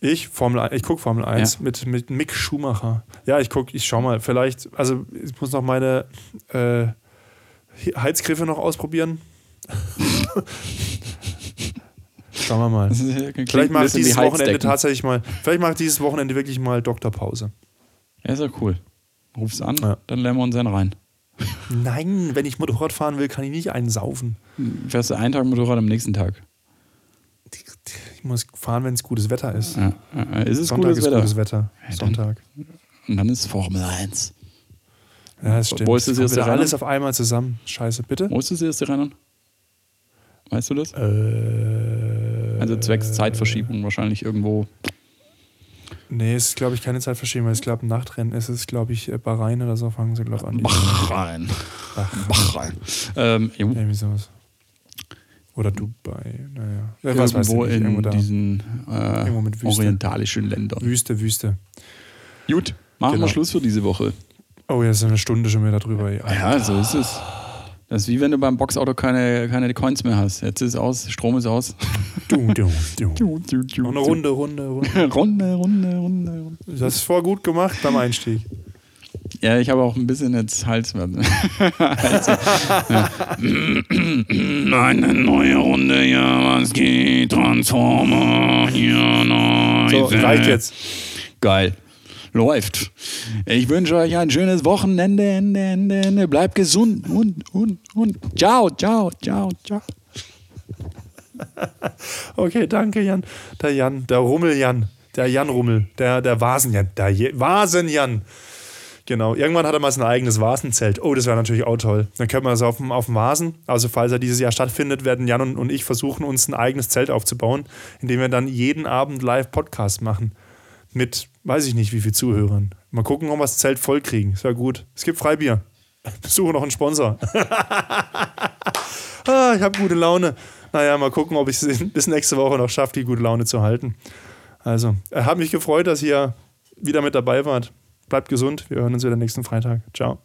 Ich, Formel 1, ich gucke Formel 1 Ja. mit, mit Mick Schumacher. Ja, ich gucke, ich schau mal. Vielleicht, also ich muss noch meine äh, Heizgriffe noch ausprobieren. Schauen wir mal. Ja- Vielleicht mache ich dieses Wochenende tatsächlich mal, vielleicht mache ich dieses Wochenende wirklich mal Doktorpause. Ja, ist ja cool. Ruf's an, Ja. dann lernen wir uns einen rein. Nein, wenn ich Motorrad fahren will, kann ich nicht einen saufen. Fährst du einen Tag Motorrad am nächsten Tag? Ich muss fahren, wenn es gutes Wetter ist. Ja. ja, Ist es Sonntag gutes ist Wetter? gutes Wetter. dann- Sonntag. Und dann ist Formel 1. Ja, das stimmt. Wo ist das erste Rennen? alles auf einmal zusammen. Scheiße, bitte? Wo ist das erste Rennen? Weißt du das? Äh, Also zwecks Zeitverschiebung wahrscheinlich irgendwo. Nee, es ist, glaube ich, keine Zeitverschiebung. Es ist, glaube ich, ein Nachtrennen. Es ist, glaube ich, äh, Bahrain oder so fangen sie, glaube ich, an. Bahrain. Bahrain. Ähm, jo, Irgendwie sowas. Oder Dubai. Naja. Ja, was weiß ich irgendwo nicht. in Irgendwo diesen äh, Irgendwo orientalischen Ländern. Wüste, Wüste. Gut, machen Genau. wir Schluss für diese Woche. Oh, jetzt ist eine Stunde schon wieder drüber. Ja. Ja, so ist es. Das ist wie wenn du beim Boxauto keine, keine Coins mehr hast. Jetzt ist aus, Strom ist aus. Du, du, du. Noch Noch eine Runde, Runde, Runde. Runde, Runde, Runde, Runde. Das ist voll gut gemacht beim Einstieg. Ja, ich habe auch ein bisschen jetzt Halsschmerzen. also, ja. Eine neue Runde, ja, was geht? Transformer, hier neu. So, reicht jetzt. Geil. Läuft. Ich wünsche euch ein schönes Wochenende. Ende, Ende, Ende. Bleibt gesund und, und, und. Ciao, ciao, ciao, ciao. Okay, danke, Jan. Der Jan, der Rummel-Jan. Der Jan-Rummel. Der, der Vasen-Jan. Der Je- Vasen-Jan. Genau. Irgendwann hat er mal sein eigenes Vasenzelt. Oh, das wäre natürlich auch toll. Dann können wir das auf dem, auf dem Vasen. Also, falls er dieses Jahr stattfindet, werden Jan und, und ich versuchen, uns ein eigenes Zelt aufzubauen, indem wir dann jeden Abend live Podcast machen. Mit, weiß ich nicht, wie viel Zuhörern. Mal gucken, ob wir das Zelt voll kriegen. Das wäre gut. Es gibt Freibier. Suche noch einen Sponsor. ah, ich habe gute Laune. Naja, mal gucken, ob ich es bis nächste Woche noch schaffe, die gute Laune zu halten. Also, äh, hat mich gefreut, dass ihr wieder mit dabei wart. Bleibt gesund. Wir hören uns wieder nächsten Freitag. Ciao.